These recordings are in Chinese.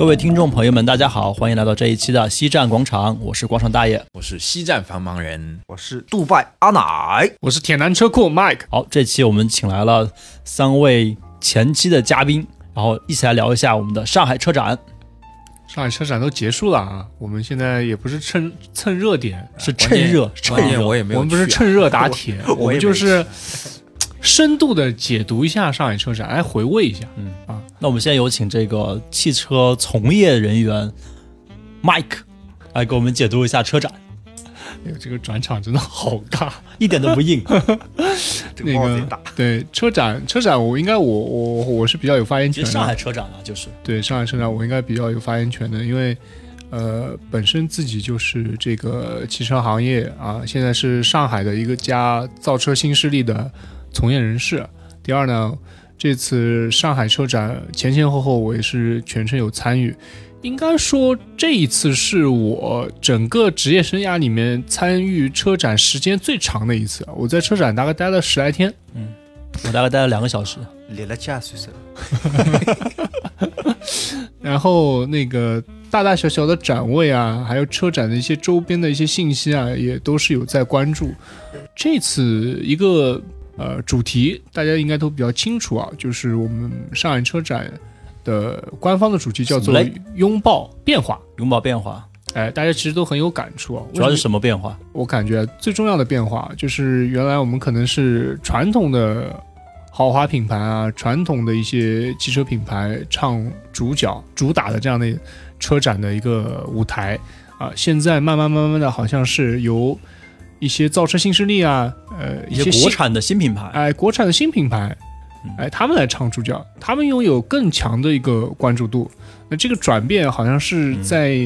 各位听众朋友们，大家好，欢迎来到这一期的西站广场，我是广场大爷。我是西站繁忙人，我是杜拜阿奶，我是铁男车库 Mike。好，这期我们请来了三位前期的嘉宾，然后一起来聊一下我们的上海车展。上海车展都结束了啊，我们现在也不是蹭蹭热点，是趁热趁热。我也没有啊，我们不是趁热打铁，我我们就是 深度的解读一下上海车展，来回味一下。嗯啊，那我们现在有请这个汽车从业人员 Mike 来给我们解读一下车展，哎呦，这个转场真的好尬。一点都不硬。这个那个帽子大。对车展，车展我应该我我我是比较有发言权的。其实上海车展啊，就是对上海车展，我应该比较有发言权的，因为呃，本身自己就是这个汽车行业啊，现在是上海的一个家造车新势力的从业人士。第二呢，这次上海车展前前后后我也是全程有参与。应该说，这一次是我整个职业生涯里面参与车展时间最长的一次。我在车展大概待了十来天，嗯我大概待了两个小时。列了加岁数，然后那个大大小小的展位啊，还有车展的一些周边的一些信息啊，也都是有在关注。这次一个呃主题，大家应该都比较清楚啊，就是我们上海车展的官方的主题叫做什么嘞“拥抱变化拥抱变化，”。哎，大家其实都很有感触啊。主要是什么变化？我感觉最重要的变化就是，原来我们可能是传统的豪华品牌啊，传统的一些汽车品牌唱主角、主打的这样的车展的一个舞台啊，现在慢慢慢慢的，好像是由一些造车新势力啊，呃，一些国产的新品牌，哎国产的新品牌嗯，哎，他们来唱主角，他们拥有更强的一个关注度。那这个转变好像是嗯在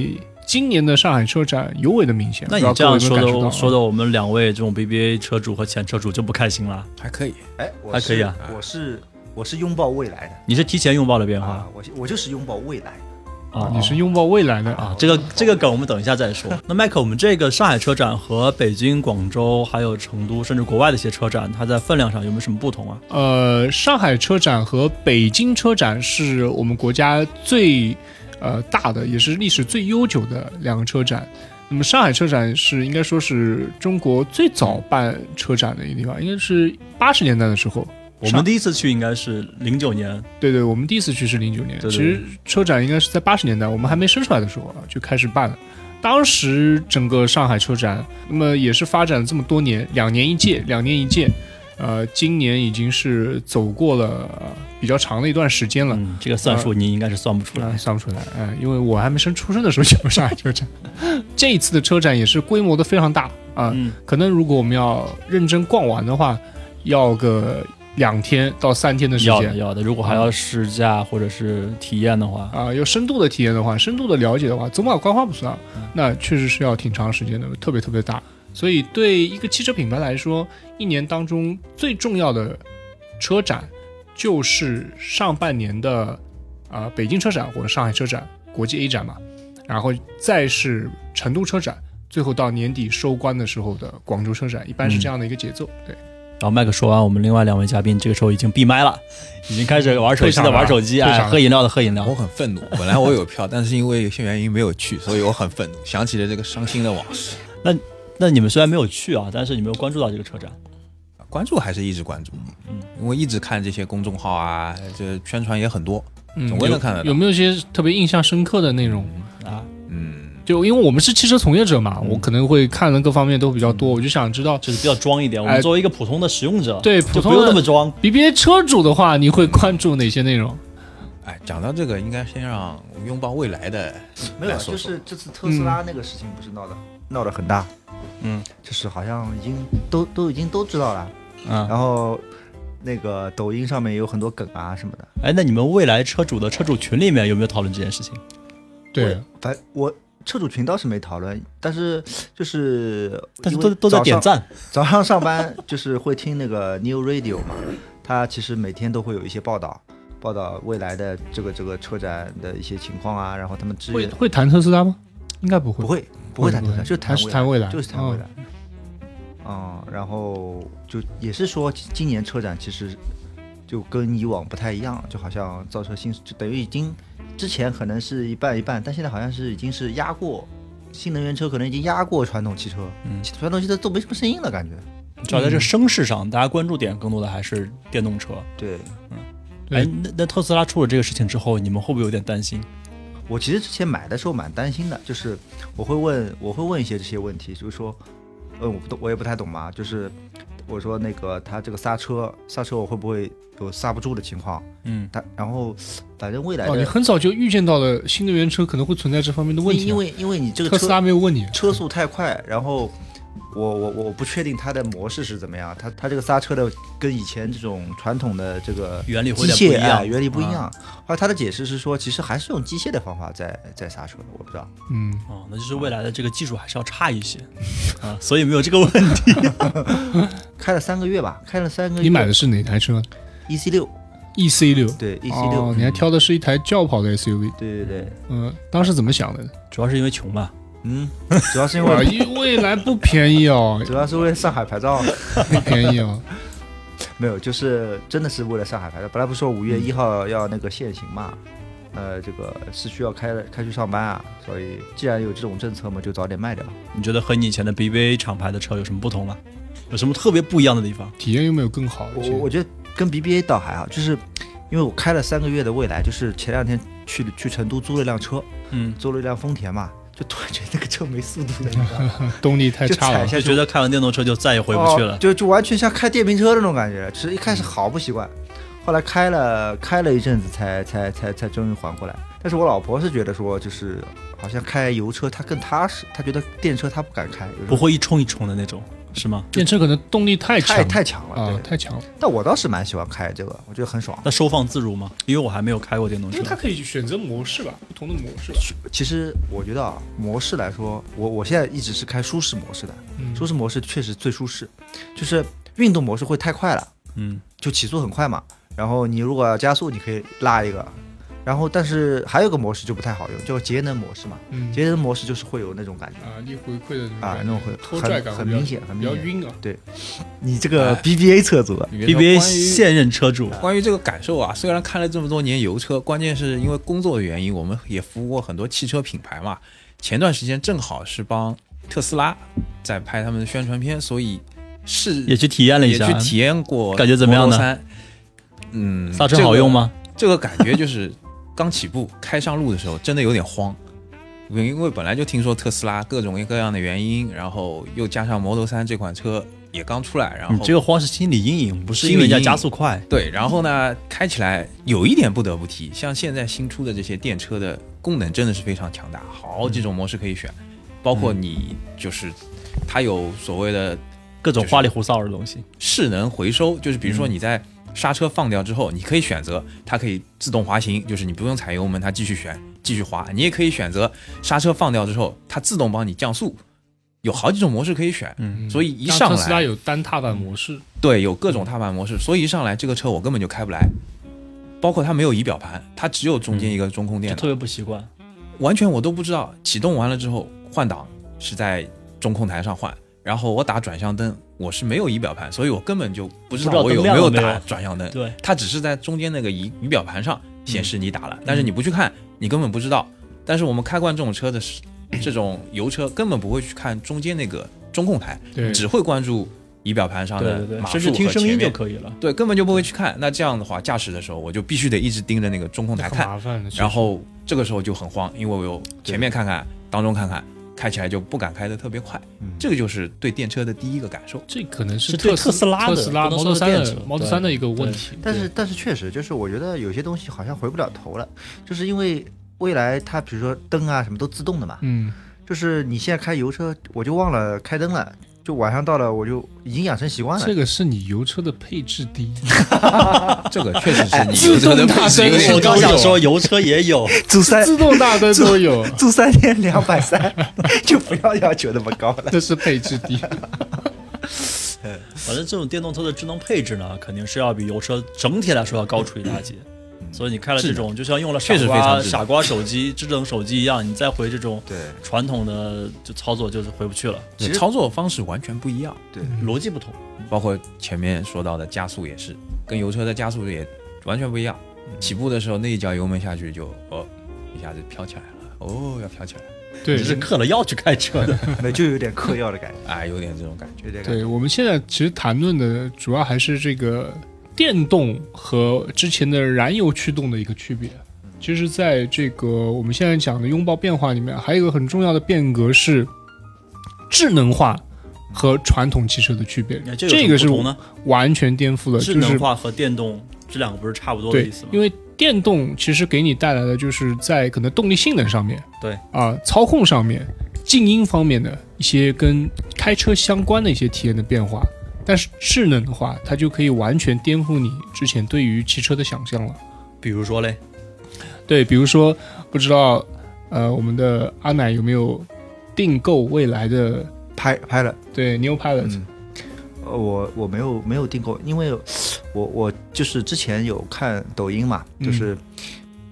今年的上海车展尤为的明显。那你这样说的，说的我们两位这种 BBA 车主和前车主就不开心了。还可以。哎，我还可以啊我是我是拥抱未来的你是提前拥抱了变化啊，我我就是拥抱未来。啊你是拥抱未来的啊，这个这个梗我们等一下再说。那麦克，我们这个上海车展和北京、广州还有成都，甚至国外的一些车展，它在分量上有没有什么不同啊？呃，上海车展和北京车展是我们国家最呃大的，也是历史最悠久的两个车展。那么上海车展是应该说是中国最早办车展的一个地方，应该是八十年代的时候。我们第一次去应该是零九年，对对，我们第一次去是零九年，对对其实车展应该是在八十年代，我们还没生出来的时候啊就开始办了。当时整个上海车展，那么也是发展了这么多年，两年一届，两年一届，呃，今年已经是走过了呃比较长的一段时间了。嗯，这个算数您应该是算不出啊、来。算不出来，哎、因为我还没生出生的时候就有上海车展。这一次的车展也是规模的非常大啊、嗯，可能如果我们要认真逛完的话，要个两天到三天的时间要的要的。如果还要试驾或者是体验的话，啊、要深度的体验的话，深度的了解的话，走马观花不算，那确实是要挺长时间的，特别特别大。所以对一个汽车品牌来说，一年当中最重要的车展就是上半年的啊、北京车展或者上海车展、国际 A 展嘛，然后再是成都车展，最后到年底收官的时候的广州车展，一般是这样的一个节奏。对，然后麦克说完，我们另外两位嘉宾这个时候已经闭麦了，已经开始玩手机的玩手机，哎，退场了喝饮料的喝饮料我。很愤怒，本来我有票，但是因为有些原因没有去，所以我很愤怒，想起了这个伤心的往事。那那你们虽然没有去啊，但是你没有关注到这个车展。关注还是一直关注，嗯，因为一直看这些公众号啊，这宣传也很多，嗯，总归能看得到有没有一些特别印象深刻的内容？啊，嗯，就因为我们是汽车从业者嘛，嗯我可能会看的各方面都比较多，我就想知道就是比较装一点。我哎们作为一个普通的使用者，对就不用普通的那么装。BBA 车主的话，你会关注哪些内容？哎，讲到这个，应该先让拥抱未来的没有，就是这次特斯拉那个事情不是闹得闹得很大，嗯就是好像已经都都已经都知道了，嗯，然后那个抖音上面有很多梗啊什么的。哎，那你们未来车主的车主群里面有没有讨论这件事情？对我，反我车主群倒是没讨论，但是 就是但是都都在点赞。早上上班就是会听那个 New Radio 嘛，它其实每天都会有一些报道，报道未来的这个这个车展的一些情况啊，然后他们支援会会谈特斯拉吗？应该不会，不会不会谈特斯拉，就是谈谈未来就是谈未来。嗯，然后就也是说今年车展其实就跟以往不太一样，就好像造车新就等于已经之前可能是一半一半，但现在好像是已经是压过新能源车，可能已经压过传统汽车，嗯传统汽车都没什么声音了，感觉。主要在这声势上，大家关注点更多的还是电动车。对嗯哎，那那特斯拉出了这个事情之后，你们会不会有点担心？我其实之前买的时候蛮担心的，就是我会问我会问一些这些问题，就是说，呃，我不懂，我也不太懂嘛，就是我说那个它这个刹车刹车我会不会有刹不住的情况？嗯，它然后反正未来哦，的你很早就预见到了新能源车可能会存在这方面的问题啊、因为因为你这个特斯车拉没有问你，车速太快，然后我我我不确定它的模式是怎么样，它它这个刹车的跟以前这种传统的这个原理会机械有点不一样，哎原理不一啊。样。后来他的解释是说，其实还是用机械的方法在在刹车的，我不知道。嗯，哦，那就是未来的这个技术还是要差一些啊，所以没有这个问题。开了三个月吧，开了三个月。你买的是哪台车 EC 六，？EC 六。对 EC 六、哦，你还挑的是一台轿跑的 SUV，对对对，嗯、当时怎么想的？主要是因为穷吧？嗯，主要是因哇，为因未来不便宜哦，主要是为了上海牌照，不便宜哦。没有，就是真的是为了上海牌照。本来不是说五月嗯一号要那个限行嘛，呃，这个市区要开开去上班啊，所以既然有这种政策嘛，就早点卖掉。你觉得和你以前的 BBA 厂牌的车有什么不同吗？有什么特别不一样的地方？体验有没有更好？我我觉得跟 BBA 倒还好，就是因为我开了三个月的蔚来，就是前两天去去成都租了一辆车，嗯，租了一辆丰田嘛，就突然觉得那个车没速度了，你知道吗？动力太差了。就觉得开完电动车就再也回不去了。哦就就完全像开电瓶车那种感觉。其实一开始好不习惯，后来开了开了一阵子才才才才终于缓过来。但是我老婆是觉得说，就是好像开油车她更踏实，她觉得电车她不敢开，不会一冲一冲的那种，是吗？电车可能动力太强太太强了。啊，对，太强了，但我倒是蛮喜欢开这个，我觉得很爽。那收放自如吗？因为我还没有开过电动车因为。它可以选择模式吧，不同的模式吧。其实我觉得啊，模式来说，我我现在一直是开舒适模式的，嗯舒适模式确实最舒适，就是运动模式会太快了。嗯，就起速很快嘛。然后你如果要加速，你可以拉一个。然后，但是还有个模式就不太好用，叫节能模式嘛。嗯节能模式就是会有那种感觉啊，力回馈的那种啊，感觉那种会拖拽感很很明显，很比较。晕啊。对你这个哎 BBA 车主 BBA 现任车主，关于这个感受啊，虽然开了这么多年油车，关键是因为工作的原因，我们也服务过很多汽车品牌嘛。前段时间正好是帮特斯拉在拍他们的宣传片，所以是也去体验了一下也去，体验过，感觉怎么样呢，嗯，刹车好用吗？这个感觉就是刚起步开上路的时候，真的有点慌，因为本来就听说特斯拉各种各样的原因，然后又加上 Model 3这款车也刚出来，然后你这个慌是心理阴影，不是因为人家加速快。对，然后呢，开起来有一点不得不提，像现在新出的这些电车的功能真的是非常强大，好几种模式可以选，包括你就是它有所谓的各种花里胡哨的东西。势能回收，就是比如说嗯你在刹车放掉之后，你可以选择它可以自动滑行，就是你不用踩油门，它继续旋继续滑。你也可以选择刹车放掉之后，它自动帮你降速，有好几种模式可以选。嗯，所以一上来特斯拉来，有单踏板模式，对，有各种踏板模式，所以一上来这个车我根本就开不来。包括它没有仪表盘，它只有中间一个中控电脑，就特别不习惯。完全我都不知道。启动完了之后换挡是在中控台上换，然后我打转向灯，我是没有仪表盘，所以我根本就不知道我有没有打转向灯。对，它只是在中间那个仪仪表盘上显嗯示你打了，但是你不去看，你根本不知道。但是我们开惯这种车的是，这种油车根本不会去看中间那个中控台，对，只会关注仪表盘上的码数和前面。可以了。对，根本就不会去看。那这样的话，驾驶的时候我就必须得一直盯着那个中控台很看，麻烦的。然后这个时候就很慌，因为我有前面看看，当中看看，开起来就不敢开得特别快。嗯。这个就是对电车的第一个感受。这可能是对特特斯拉的特斯拉不能 Model 三的电车 Model 三的一个问题。但是但是确实就是我觉得有些东西好像回不了头了，就是因为未来它比如说灯啊什么都自动的嘛，嗯，就是你现在开油车我就忘了开灯了，就晚上到了我就已经养成习惯了这。个是你油车的配置低，这个确实是你自油车的动大配置灯我刚想说油车也有，主三自动大灯都有，租三天两百三，就不要要求那么高了。这是配置低。反正这种电动车的智能配置呢，肯定是要比油车整体来说要高出一大截。所以你开了这种，就像用了傻瓜傻瓜手机、智能手机一样，你再回这种对传统的就操作就是回不去了，其实操作方式完全不一样，对，逻辑不同。包括前面说到的加速也是，跟油车的加速也完全不一样。起步的时候那一脚油门下去就哦一下子飘起来了。哦，要飘起来了，对只是嗑了药去开车的。那就有点嗑药的感觉，哎，有点这种感觉。对，我们现在其实谈论的主要还是这个电动和之前的燃油驱动的一个区别。其实，在这个我们现在讲的拥抱变化里面，还有一个很重要的变革是智能化和传统汽车的区别。这这个是？完全颠覆了，就是智能化和电动这两个不是差不多的意思吗？，因为电动其实给你带来的就是在可能动力性能上面，对啊、操控上面、静音方面的一些跟开车相关的一些体验的变化。但是智能的话，它就可以完全颠覆你之前对于汽车的想象了。比如说嘞，对，比如说，不知道呃，我们的阿奶有没有订购未来的拍拍了，对 New Pilot？、嗯，呃我我没有没有订购，因为我我就是之前有看抖音嘛，嗯就是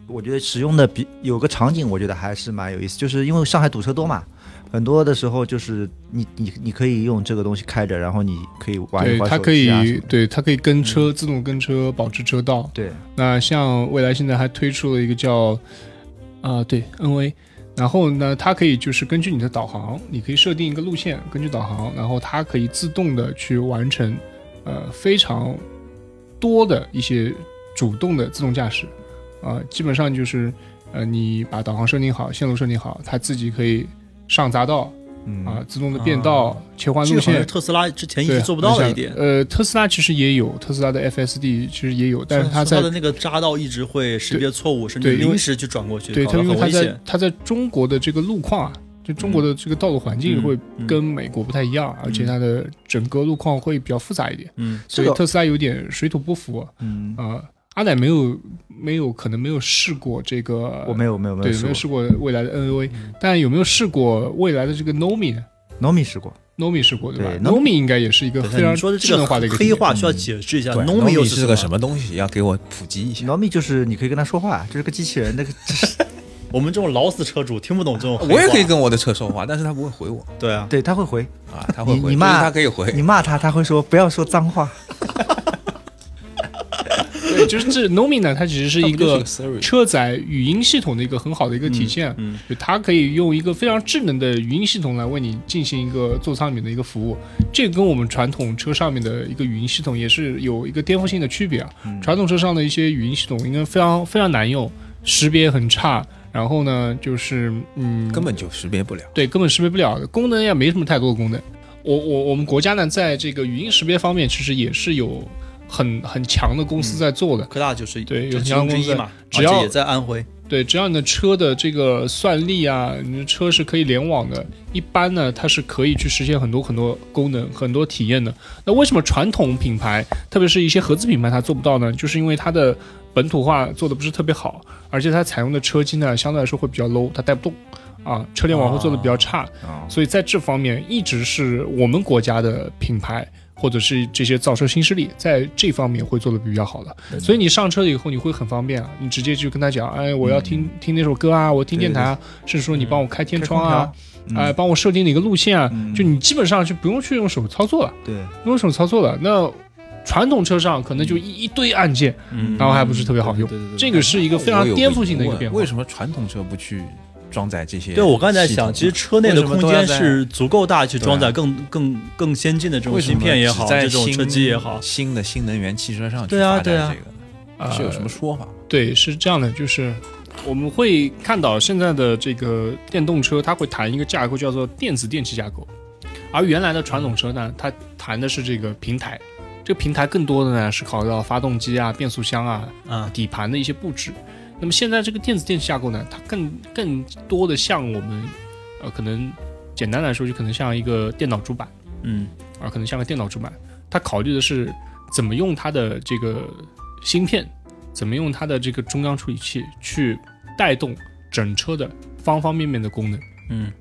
我觉得使用的比有个场景，我觉得还是蛮有意思，就是因为上海堵车多嘛。很多的时候就是你你你可以用这个东西开着，然后你可以玩它可以对它可以跟车、自动跟车，保持车道。对。那像未来现在还推出了一个叫啊、对 N V，然后呢，它可以就是根据你的导航，你可以设定一个路线，根据导航，然后它可以自动的去完成呃非常多的一些主动的自动驾驶。啊、基本上就是呃你把导航设定好，线路设定好，它自己可以上匝道嗯啊、自动的变道、切换路线。特斯拉之前一，直做不到的一点。呃，特斯拉其实也有，特斯拉的 FSD 其实也有，但是它在它的那个匝道一直会识别错误，甚至临时去转过去，对，它因为它在。它在中国的这个路况啊，就中国的这个道路环境嗯会嗯跟美国不太一样，而且它的整个路况会比较复杂一点，嗯，所以特斯拉有点水土不服嗯，啊、阿奶没有没有可能没有试过这个，我没有没有没有试过没有试过未来的 NOA，、但有没有试过未来的这个 Nomi 呢，Nomi 试过，？Nomi 试过对吧？Nomi 应该也是一个对非常说的智这个能化的一个黑话需要解释一下对，Nomi 又是个什么？东西？要给我普及一下。Nomi 就是你可以跟他说话，就是个机器人，那个 我们这种老死车主听不懂这种话。我也可以跟我的车说话，但是他不会回我对啊，对他会回，啊，他会回，你你骂他可以回你。骂他他会说不要说脏话，对，就是这 Nomi 呢，它其实是一个车载语音系统的一个很好的一个体现。嗯，就它可以用一个非常智能的语音系统来为你进行一个座舱里面的一个服务，这个跟我们传统车上面的一个语音系统也是有一个颠覆性的区别啊。嗯传统车上的一些语音系统应该非常非常难用，识别很差，然后呢，就是嗯，根本就识别不了。对根本识别不了的，功能也没什么太多的功能。我我我们国家呢，在这个语音识别方面，其实也是有很很强的公司在做的。科大就是对有这其相关公司嘛，只要也在安徽。对，只要你的车的这个算力啊，你的车是可以联网的，一般呢它是可以去实现很多很多功能、很多体验的。那为什么传统品牌，特别是一些合资品牌它做不到呢？就是因为它的本土化做的不是特别好，而且它采用的车机呢相对来说会比较 low，它带不动啊，车联网会做的比较差，啊，所以在这方面一直是我们国家的品牌。或者是这些造车新势力在这方面会做的比较好的，所以你上车以后你会很方便啊，你直接就跟他讲，哎，我要听、听那首歌啊，我听电台啊，甚至说你帮我开天窗啊，哎、帮我设定哪个路线啊，嗯。就你基本上就不用去用手操作了，对，不用手操作了。那传统车上可能就一一堆按键，嗯。然后还不是特别好用，这个是一个非常颠覆性的一个变化。为什么传统车不去装载这些？对，我刚才在想，其实车内的空间是足够大，去装载对更更更先进的这种芯片也好，在这种车机也好，新的新能源汽车上去对啊发展对啊这个是有什么说法吗？对，是这样的，就是我们会看到现在的这个电动车，它会谈一个架构叫做电子电气架构，而原来的传统车呢，它谈的是这个平台。这个平台更多的呢是考虑到发动机啊、变速箱啊、啊，底盘的一些布置。那么现在这个电子电器架构呢，它更更多的像我们，呃，可能简单来说就可能像一个电脑主板嗯啊，可能像个电脑主板。它考虑的是怎么用它的这个芯片，怎么用它的这个中央处理器去带动整车的方方面面的功能。嗯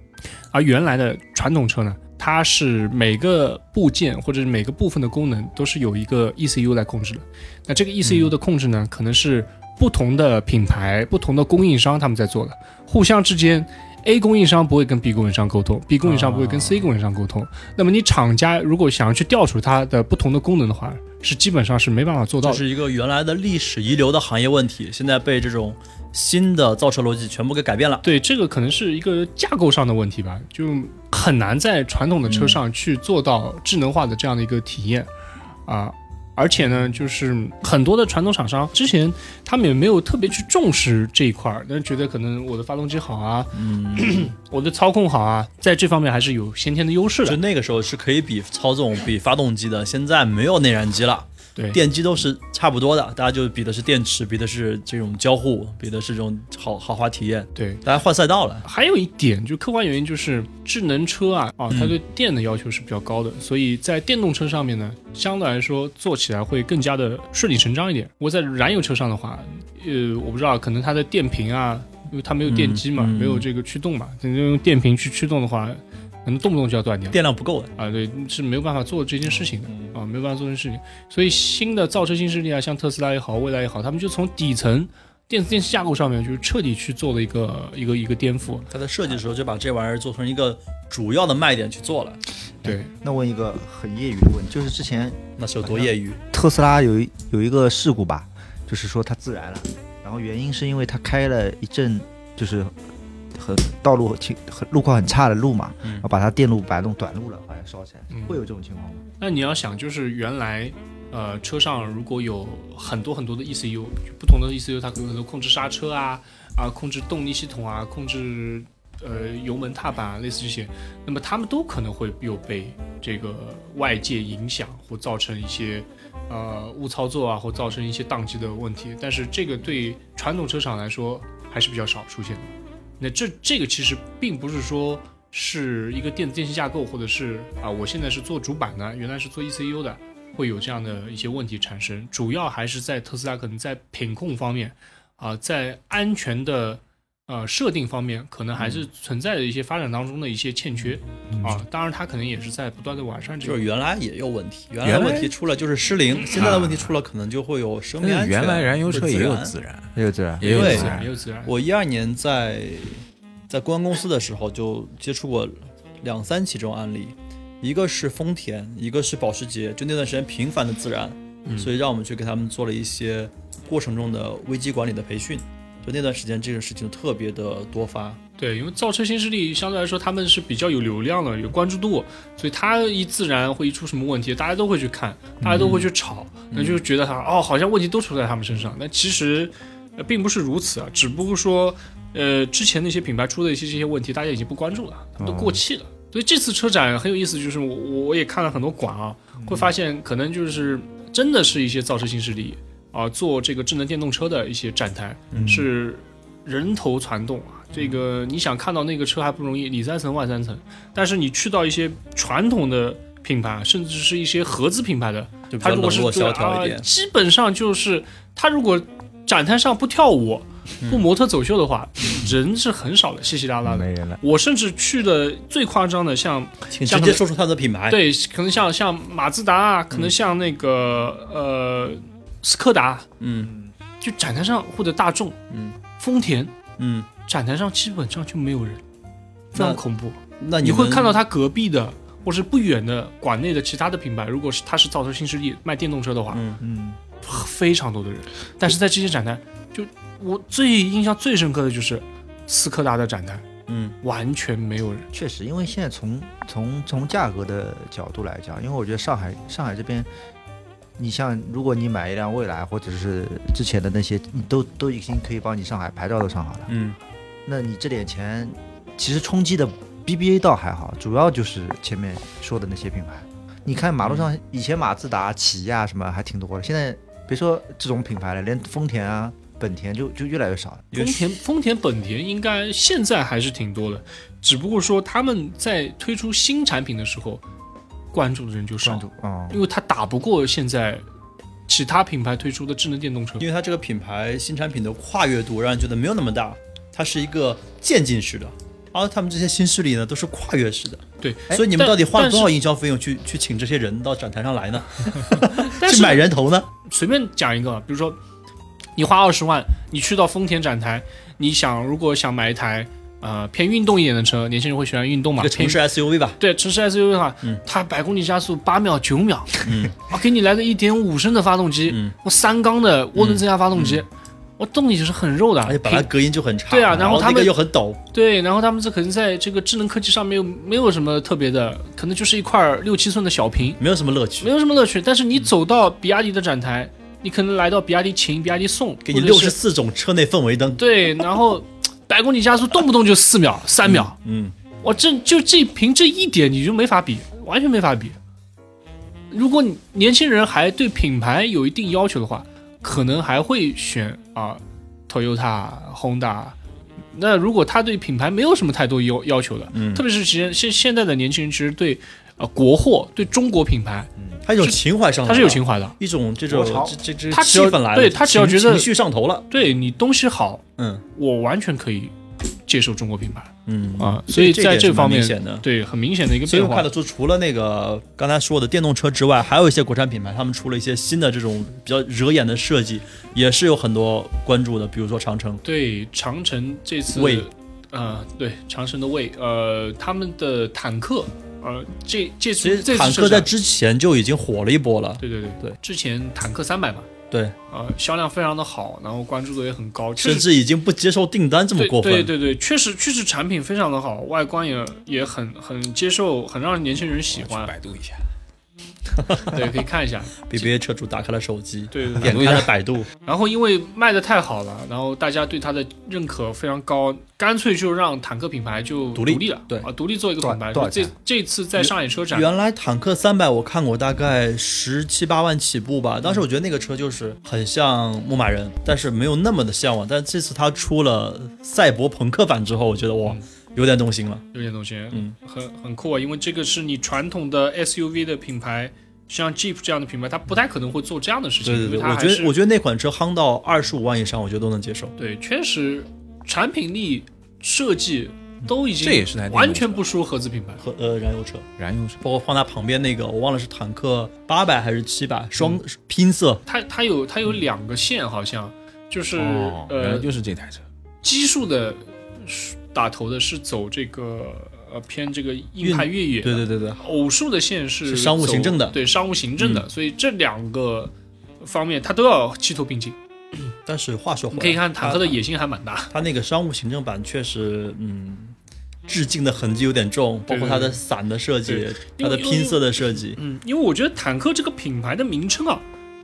而原来的传统车呢，它是每个部件或者是每个部分的功能都是有一个 ECU 来控制的。那这个 ECU 的控制呢，可能是不同的品牌、不同的供应商他们在做的，互相之间。A 供应商不会跟 B 供应商沟通，B 供应商不会跟 C 供应商沟通。那么你厂家如果想要去调出它的不同的功能的话，是基本上是没办法做到的。这是一个原来的历史遗留的行业问题，现在被这种新的造车逻辑全部给改变了。对，这个可能是一个架构上的问题吧，就很难在传统的车上去做到智能化的这样的一个体验啊。而且呢，就是很多的传统厂商之前他们也没有特别去重视这一块儿，但是觉得可能我的发动机好啊，嗯，我的操控好啊，在这方面还是有先天的优势的。就那个时候是可以比操纵、比发动机的，现在没有内燃机了。对，电机都是差不多的，大家就比的是电池，比的是这种交互，比的是这种豪豪华体验，对。大家换赛道了。还有一点，就客观原因就是智能车啊，啊，它对电的要求是比较高的，所以在电动车上面呢，相对来说做起来会更加的顺理成章一点。我在燃油车上的话，呃，我不知道，可能它的电瓶啊，因为它没有电机嘛，没有这个驱动嘛，你用电瓶去驱动的话，可能动不动就要断掉。电量不够的，啊，对，是没有办法做这件事情的啊，没有办法做这件事情。所以新的造车新势力啊，像特斯拉也好，蔚来也好，他们就从底层电子电器架构上面，就是彻底去做了一个一个一个颠覆。他在设计的时候就把这玩意儿做成一个主要的卖点去做了，对，那问一个很业余的问题，就是之前那是有多业余？特斯拉有一有一个事故吧，就是说它自燃了，然后原因是因为它开了一阵就是很道路情很路况很差的路嘛，嗯然后把它电路板弄短路了，好像烧起来，嗯会有这种情况吗？那你要想，就是原来呃车上如果有很多很多的 ECU，就不同的 ECU，它可能能控制刹车啊啊，控制动力系统啊，控制呃油门踏板啊，类似这些，那么它们都可能会有被这个外界影响或造成一些呃误操作啊，或造成一些宕机的问题。但是这个对传统车厂来说还是比较少出现的。那这这个其实并不是说是一个电子电器架构，或者是啊，我现在是做主板的，原来是做 ECU 的，会有这样的一些问题产生。主要还是在特斯拉可能在品控方面啊，在安全的呃设定方面，可能还是存在着一些发展当中的一些欠缺啊。当然，它可能也是在不断的完善这个就是。原来也有问题，原来问题出了就是失灵，现在的问题出了可能就会有生命安全。原来燃油车也有自燃，也有自燃，也有自燃也。有自然，我一二年在在公安公司的时候就接触过两三起这种案例，一个是丰田，一个是保时捷，就那段时间频繁的自燃，嗯所以让我们去给他们做了一些过程中的危机管理的培训。就那段时间，这个事情特别的多发。对，因为造车新势力相对来说他们是比较有流量的，有关注度，所以他一自然会一出什么问题，大家都会去看，大家都会去吵，那就觉得他哦，好像问题都出在他们身上。但其实、呃并不是如此啊，只不过说，呃，之前那些品牌出的一些这些问题，大家已经不关注了，他们都过气了。所以这次车展很有意思，就是我我也看了很多馆啊，会发现可能就是真的是一些造车新势力啊，做这个智能电动车的一些展台，是人头攒动啊。这个你想看到那个车还不容易，里三层外三层。但是你去到一些传统的品牌，甚至是一些合资品牌的，它如果是较冷落对啊萧条一点。基本上就是它如果展台上不跳舞、不模特走秀的话，人是很少的，稀稀拉拉的。没人了。我甚至去的最夸张的，像请像直接说出他的品牌。，对，可能像像马自达啊，可能像那个、呃斯柯达，嗯就展台上或者大众、嗯丰田嗯，展台上基本上就没有人，非常恐怖。那你会看到它隔壁的或是不远的馆内的其他的品牌，如果是它是造车新势力卖电动车的话，嗯嗯，非常多的人。但是在这些展台，就我最印象最深刻的就是斯柯达的展台，嗯完全没有人。确实，因为现在从从从价格的角度来讲，因为我觉得上海上海这边，你像如果你买一辆蔚来或者是之前的那些，你都都已经可以帮你上海牌照都上好了，嗯那你这点钱其实冲击的 BBA 倒还好，主要就是前面说的那些品牌。你看马路上以前马自达、起亚什么还挺多的，现在别说这种品牌了，连丰田啊、本田就就越来越少了。丰田、丰田、本田应该现在还是挺多的，只不过说他们在推出新产品的时候，关注的人就少关，注哦，因为它打不过现在其他品牌推出的智能电动车因。为它这个品牌新产品的跨越度让人觉得没有那么大，它是一个渐进式的，而他们这些新势力呢都是跨越式的。对，所以你们到底花了多少营销费用去去请这些人到展台上来呢？去买人头呢？随便讲一个，比如说你花二十万，你去到丰田展台，你想如果想买一台呃偏运动一点的车，年轻人会喜欢运动嘛，偏一个城市 SUV 吧，对城市 SUV 的话，嗯。它百公里加速八秒九秒，嗯，啊，给你来个一点五升的发动机，嗯。我三缸的涡轮增压发动机，我动力是很肉的，而且本来隔音就很差，对啊然后他们又很抖，对，然后他们这可能在这个智能科技上面又没有什么特别的，可能就是一块六七寸的小屏，没有什么乐趣。没，有什么乐趣。但是你走到比亚迪的展台，你可能来到比亚迪秦、比亚迪宋，给你六十四种车内氛围灯，对，然后百公里加速动不动就四秒、三秒，嗯，我这就这凭这一点你就没法比，完全没法比。如果你年轻人还对品牌有一定要求的话，可能还会选啊、Toyota、Honda。那如果他对品牌没有什么太多要要求的，嗯特别是其实现现在的年轻人其实对呃国货、对中国品牌他有情怀上来了，他是有情怀的。一种这种国潮这这这他只要气氛来了，对他只要觉得情情绪上头了，对你东西好，嗯我完全可以接受中国品牌嗯啊。所以在这这方面明，显的。对很明显的一个变化所以我看得。出，除了那个刚才说的电动车之外，还有一些国产品牌，他们出了一些新的这种比较惹眼的设计，也是有很多关注的。比如说长城，对长城这次魏，呃，对长城的魏，呃，他们的坦克，呃，这这其次坦克在之前就已经火了一波了。对对对对，之前坦克三百嘛，对，呃，销量非常的好，然后关注度也很高，甚至已经不接受订单这么过分。对对对，确实确实产品非常的好，外观也也很很接受，很让年轻人喜欢。百度一下，对，可以看一下。BBA 车主打开了手机，对。点开了百度，然后因为卖的太好了，然后大家对它的认可非常高，干脆就让坦克品牌就独立立了，对啊，独立做一个品牌。这这次在上海车展，原来坦克三百我看过，大概十七八万起步吧。当时我觉得那个车就是很像牧马人，但是没有那么的向往。但是这次它出了赛博朋克版之后，我觉得哇，有点动心了。有点动心，嗯，很很酷啊，因为这个是你传统的 SUV 的品牌，像 Jeep 这样的品牌，它不太可能会做这样的事情，对对我觉得我觉得那款车夯到二十五万以上，我觉得都能接受。对，确实产品力、设计都已经这也是完全不输合资品牌。和呃燃油车，燃油车。包括放它旁边那个，我忘了是坦克八百还是七百双拼色，它它有它有两个线，好像就是、哦，呃就是这台车，基数的打头的是走这个呃偏这个硬派越野，对对对对，偶数的线是是商务行政的。嗯对商务行政的，所以这两个方面它都要齐头并进。但是话说回来，你可以看坦克的野心还蛮大，它那个商务行政版确实，嗯，致敬的痕迹有点重，包括它的伞的设计，它的拼色的设计，嗯，因为我觉得坦克这个品牌的名称啊，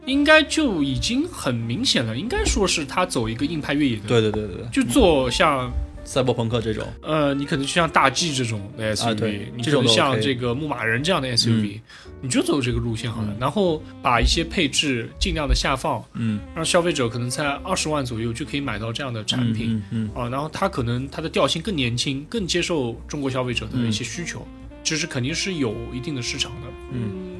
应该就已经很明显了，应该说是它走一个硬派越野的，，对对对对对，就做像赛博朋克这种，呃，你可能就像大 G 这种的 SUV，、啊对你像这个牧马人这样的 SUV，、你就走这个路线好了，然后把一些配置尽量的下放，嗯，让消费者可能在二十万左右就可以买到这样的产品。嗯嗯啊，然后它可能它的调性更年轻，更接受中国消费者的一些需求，其实肯定是有一定的市场的。嗯。不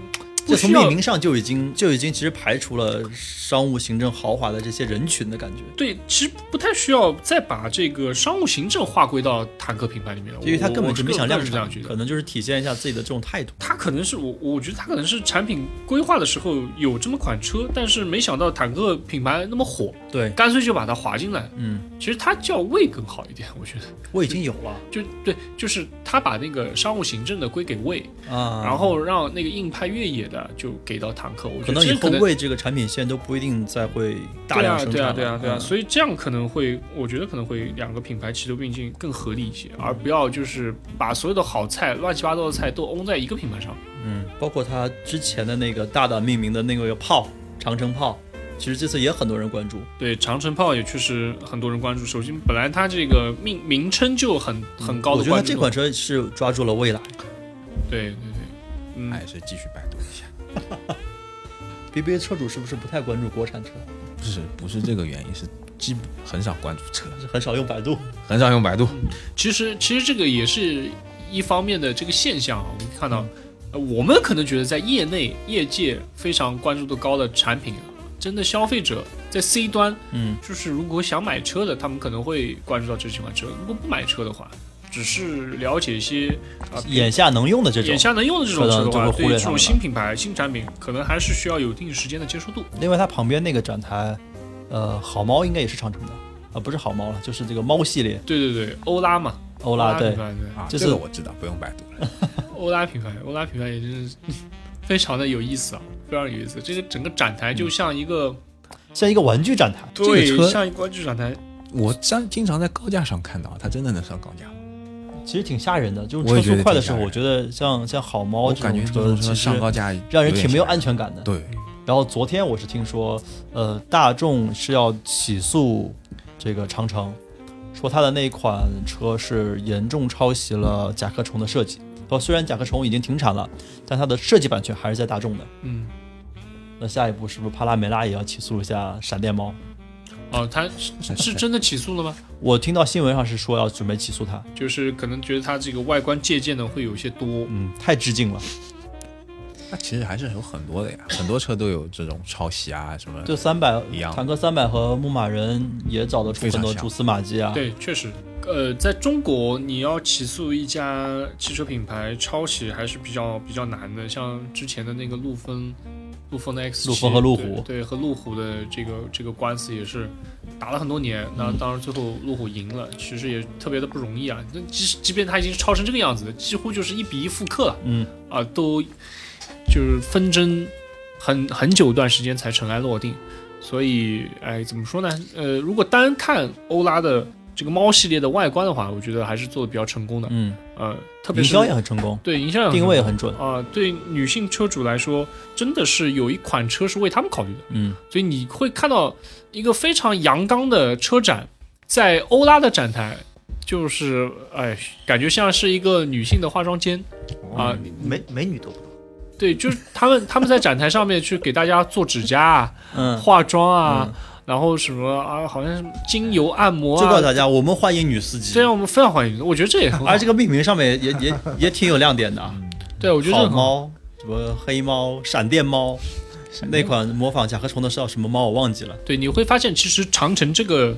这从命名上就已经就已经其实排除了商务行政豪华的这些人群的感觉，对，其实不太需要再把这个商务行政划归到坦克品牌里面了，因为他根本就没想我量产是这样觉，得可。能就是体现一下自己的这种态度。他可能是我，我觉得他可能是产品规划的时候有这么款车，但是没想到坦克品牌那么火，对，干脆就把它划进来。嗯，其实它叫魏更好一点，我觉得。我已经有了就对，就是他把那个商务行政的归给魏，啊，然后让那个硬派越野的就给到坦克。我觉可能以得这可能后为这个产品线都不一定再会大对啊，对啊，量生产了。对啊，对啊，嗯所以这样可能会，我觉得可能会两个品牌齐头并进更合理一些，而不要就是把所有的好菜、乱七八糟的菜都翁在一个品牌上。嗯，包括他之前的那个大胆命名的那个炮，长城炮，其实这次也很多人关注。对，长城炮也确实很多人关注。首先，本来它这个命名称就很很高我觉得它的关注。这款车是抓住了未来。对对对，嗯，还是继续百度一下。BBA 车主是不是不太关注国产车？不是不是这个原因，是基本很少关注车，是很少用百度。很少用百度。其实其实这个也是一方面的这个现象啊。我们看到，呃，我们可能觉得在业内业界非常关注度高的产品啊，真的消费者在 C 端，嗯，就是如果想买车的，他们可能会关注到这几款车；如果不买车的话，只是了解一些啊。眼下能用的这种眼。下能用的这种车的话，对这种新品牌、新产品，可能还是需要有一定时间的接受度。另外，它旁边那个展台，呃，好猫应该也是长城的啊，不是好猫了，就是这个猫系列。对对对，欧拉嘛，欧拉对品，牌对，啊，这个我知道，不用百度了。欧拉品牌，欧拉品牌也就是非常的有意思啊，非常有意思。这个整个展台就像一个，像一个玩具展台。这个车像一个玩具展台。我经经常在高架上看到，它真的能上高架。其实挺吓人的，就是车速快的时候，我觉得像像好猫这我感觉这种车，其实上高架让人挺没有安全全感的。对，然后昨天我是听说，呃，大众是要起诉这个长城，说他的那款车是严重抄袭了甲壳虫的设计。说虽然甲壳虫已经停产了，但它的设计版权还是在大众的。嗯，那下一步是不是帕拉梅拉也要起诉一下闪电猫？哦，他是是真的起诉了吗？我听到新闻上是说要准备起诉他。就是可能觉得他这个外观借鉴的会有些多。嗯，太致敬了。那其实还是有很多的呀，很多车都有这种抄袭啊什么。就三百一样坦克三百和牧马人也找得出非常像很多蛛丝马迹啊。对，确实，呃，在中国你要起诉一家汽车品牌抄袭还是比较比较难的。像之前的那个陆风，陆风的 X，陆风和路虎对对和路虎的这个这个官司也是打了很多年。那当然最后路虎赢了，其实也特别的不容易啊。那即使即便它已经抄成这个样子，几乎就是一比一复刻了。嗯，啊，都就是纷争很很久一段时间才尘埃落定，所以哎，怎么说呢？呃，如果单看欧拉的这个猫系列的外观的话，我觉得还是做的比较成功的。嗯，呃，特别是营销也很成功，对营销也很定位也很准。功啊、对女性车主来说，真的是有一款车是为他们考虑的，嗯，所以你会看到一个非常阳刚的车展，在欧拉的展台。就是哎，感觉像是一个女性的化妆间，啊美美女都不多？对，就是他们他们在展台上面去给大家做指甲啊、嗯，化妆啊，嗯然后什么啊，好像是精油按摩啊，就告诉大家，我们欢迎女司机。对啊我们非常欢迎。我觉得这也很好。而这个命名上面也也也挺有亮点的啊，对，我觉得这好好。猫，什么黑猫、闪电猫，那款模仿甲壳虫的是叫什么猫我忘记了。对，你会发现其实长城这个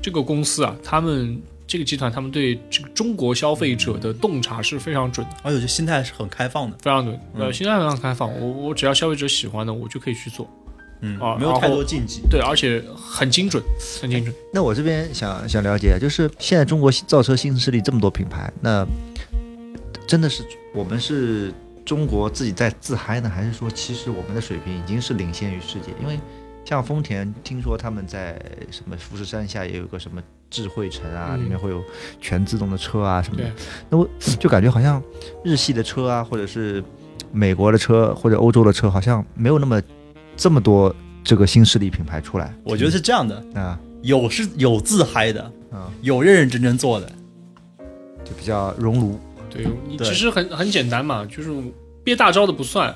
这个公司啊，他们这个集团，他们对这个中国消费者的洞察是非常准的，而且我觉得心态是很开放的，非常准。呃，心态非常开放，我我只要消费者喜欢的，我就可以去做。嗯啊，没有太多禁忌。对，而且很精准，很精准。那我这边想想了解，就是现在中国造车新势力这么多品牌，那真的是我们是中国自己在自嗨呢，还是说其实我们的水平已经是领先于世界？因为像丰田，听说他们在什么富士山下也有个什么智慧城啊，嗯里面会有全自动的车啊什么的对。那我就感觉好像日系的车啊，或者是美国的车或者欧洲的车，好像没有那么这么多这个新势力品牌出来。我觉得是这样的，啊有是有自嗨的，啊，有认认真真做的。就比较熔炉。对你其实很很简单嘛，就是憋大招的不算，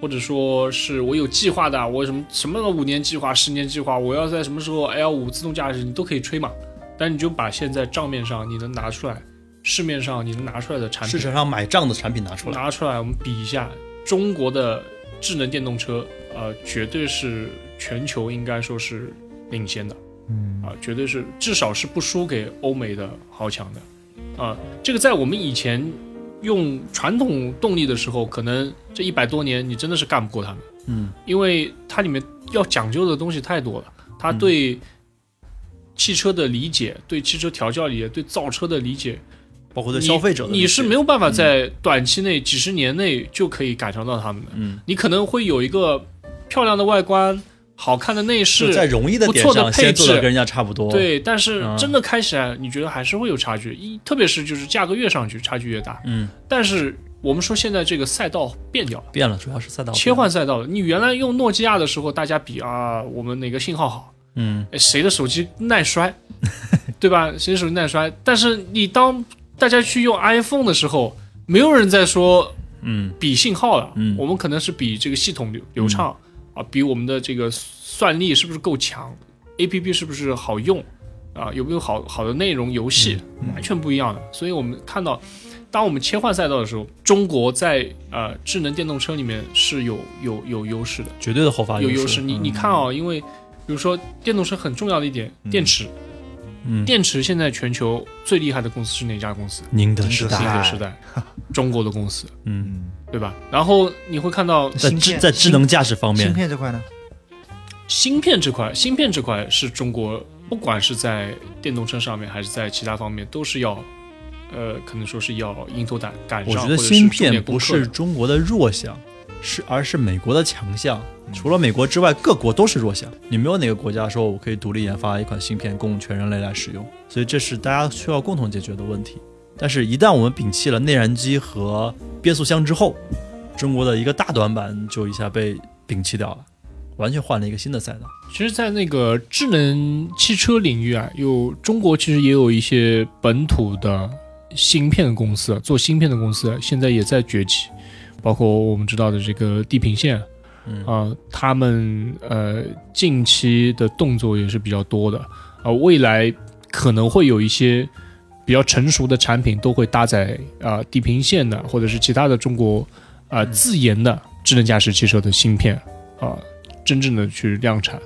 或者说是我有计划的啊，我什么什么五年计划、十年计划，我要在什么时候 L 五自动驾驶，你都可以吹嘛。但你就把现在账面上你能拿出来，市面上你能拿出来的产品市场上买账的产品拿出来，拿出来，我们比一下，中国的智能电动车，呃，绝对是全球应该说是领先的。嗯。啊，绝对是至少是不输给欧美的豪强的，啊，这个在我们以前用传统动力的时候，可能这一百多年你真的是干不过他们，嗯，因为它里面要讲究的东西太多了，它嗯。对汽车的理解、对汽车调教理解、对造车的理解，包括对消费者的你是没有办法在短期内、几十年内就可以赶上到他们的，嗯，你可能会有一个漂亮的外观、好看的内饰，在容易的点不错的配上先做的置。跟人家差不多。，对，但是嗯。真的开起来，你觉得还是会有差距，一特别是就是价格越上去，差距越大。嗯，但是我们说现在这个赛道变掉了，变了，主要是赛道切换赛道了。你原来用诺基亚的时候，大家比啊，我们哪个信号好，嗯，哎谁的手机耐摔，对吧？谁的手机耐摔？但是你当大家去用 iPhone 的时候，没有人在说嗯比信号了，嗯我们可能是比这个系统流流畅、啊，比我们的这个算力是不是够强，A P P 是不是好用啊，有没有好好的内容游戏，完全不一样的。所以我们看到，当我们切换赛道的时候，中国在呃智能电动车里面是有有有优势的，绝对的后发优有优势。你你看啊、因为比如说电动车很重要的一点，电池，嗯，电池现在全球最厉害的公司是哪家公司？宁德时代。宁代，德时代，中国的公司，嗯，嗯，对吧？然后你会看到在智在智能驾驶方面。芯，片这块呢？芯片这块，芯片这块是中国不管是在电动车上面还是在其他方面，都是要呃，可能说是要迎头赶赶上，我觉得芯片不是中国的弱项，是而是美国的强项。除了美国之外，各国都是弱项。你没有哪个国家说我可以独立研发一款芯片供全人类来使用，所以这是大家需要共同解决的问题。但是，一旦我们摒弃了内燃机和变速箱之后，中国的一个大短板就一下被摒弃掉了，完全换了一个新的赛道。其实，在那个智能汽车领域啊，有中国其实也有一些本土的芯片公司，做芯片的公司现在也在崛起，包括我们知道的这个地平线，嗯。啊、他们呃近期的动作也是比较多的，啊、未来可能会有一些比较成熟的产品都会搭载啊、地平线的，或者是其他的中国啊、嗯。自研的智能驾驶汽车的芯片啊、真正的去量产。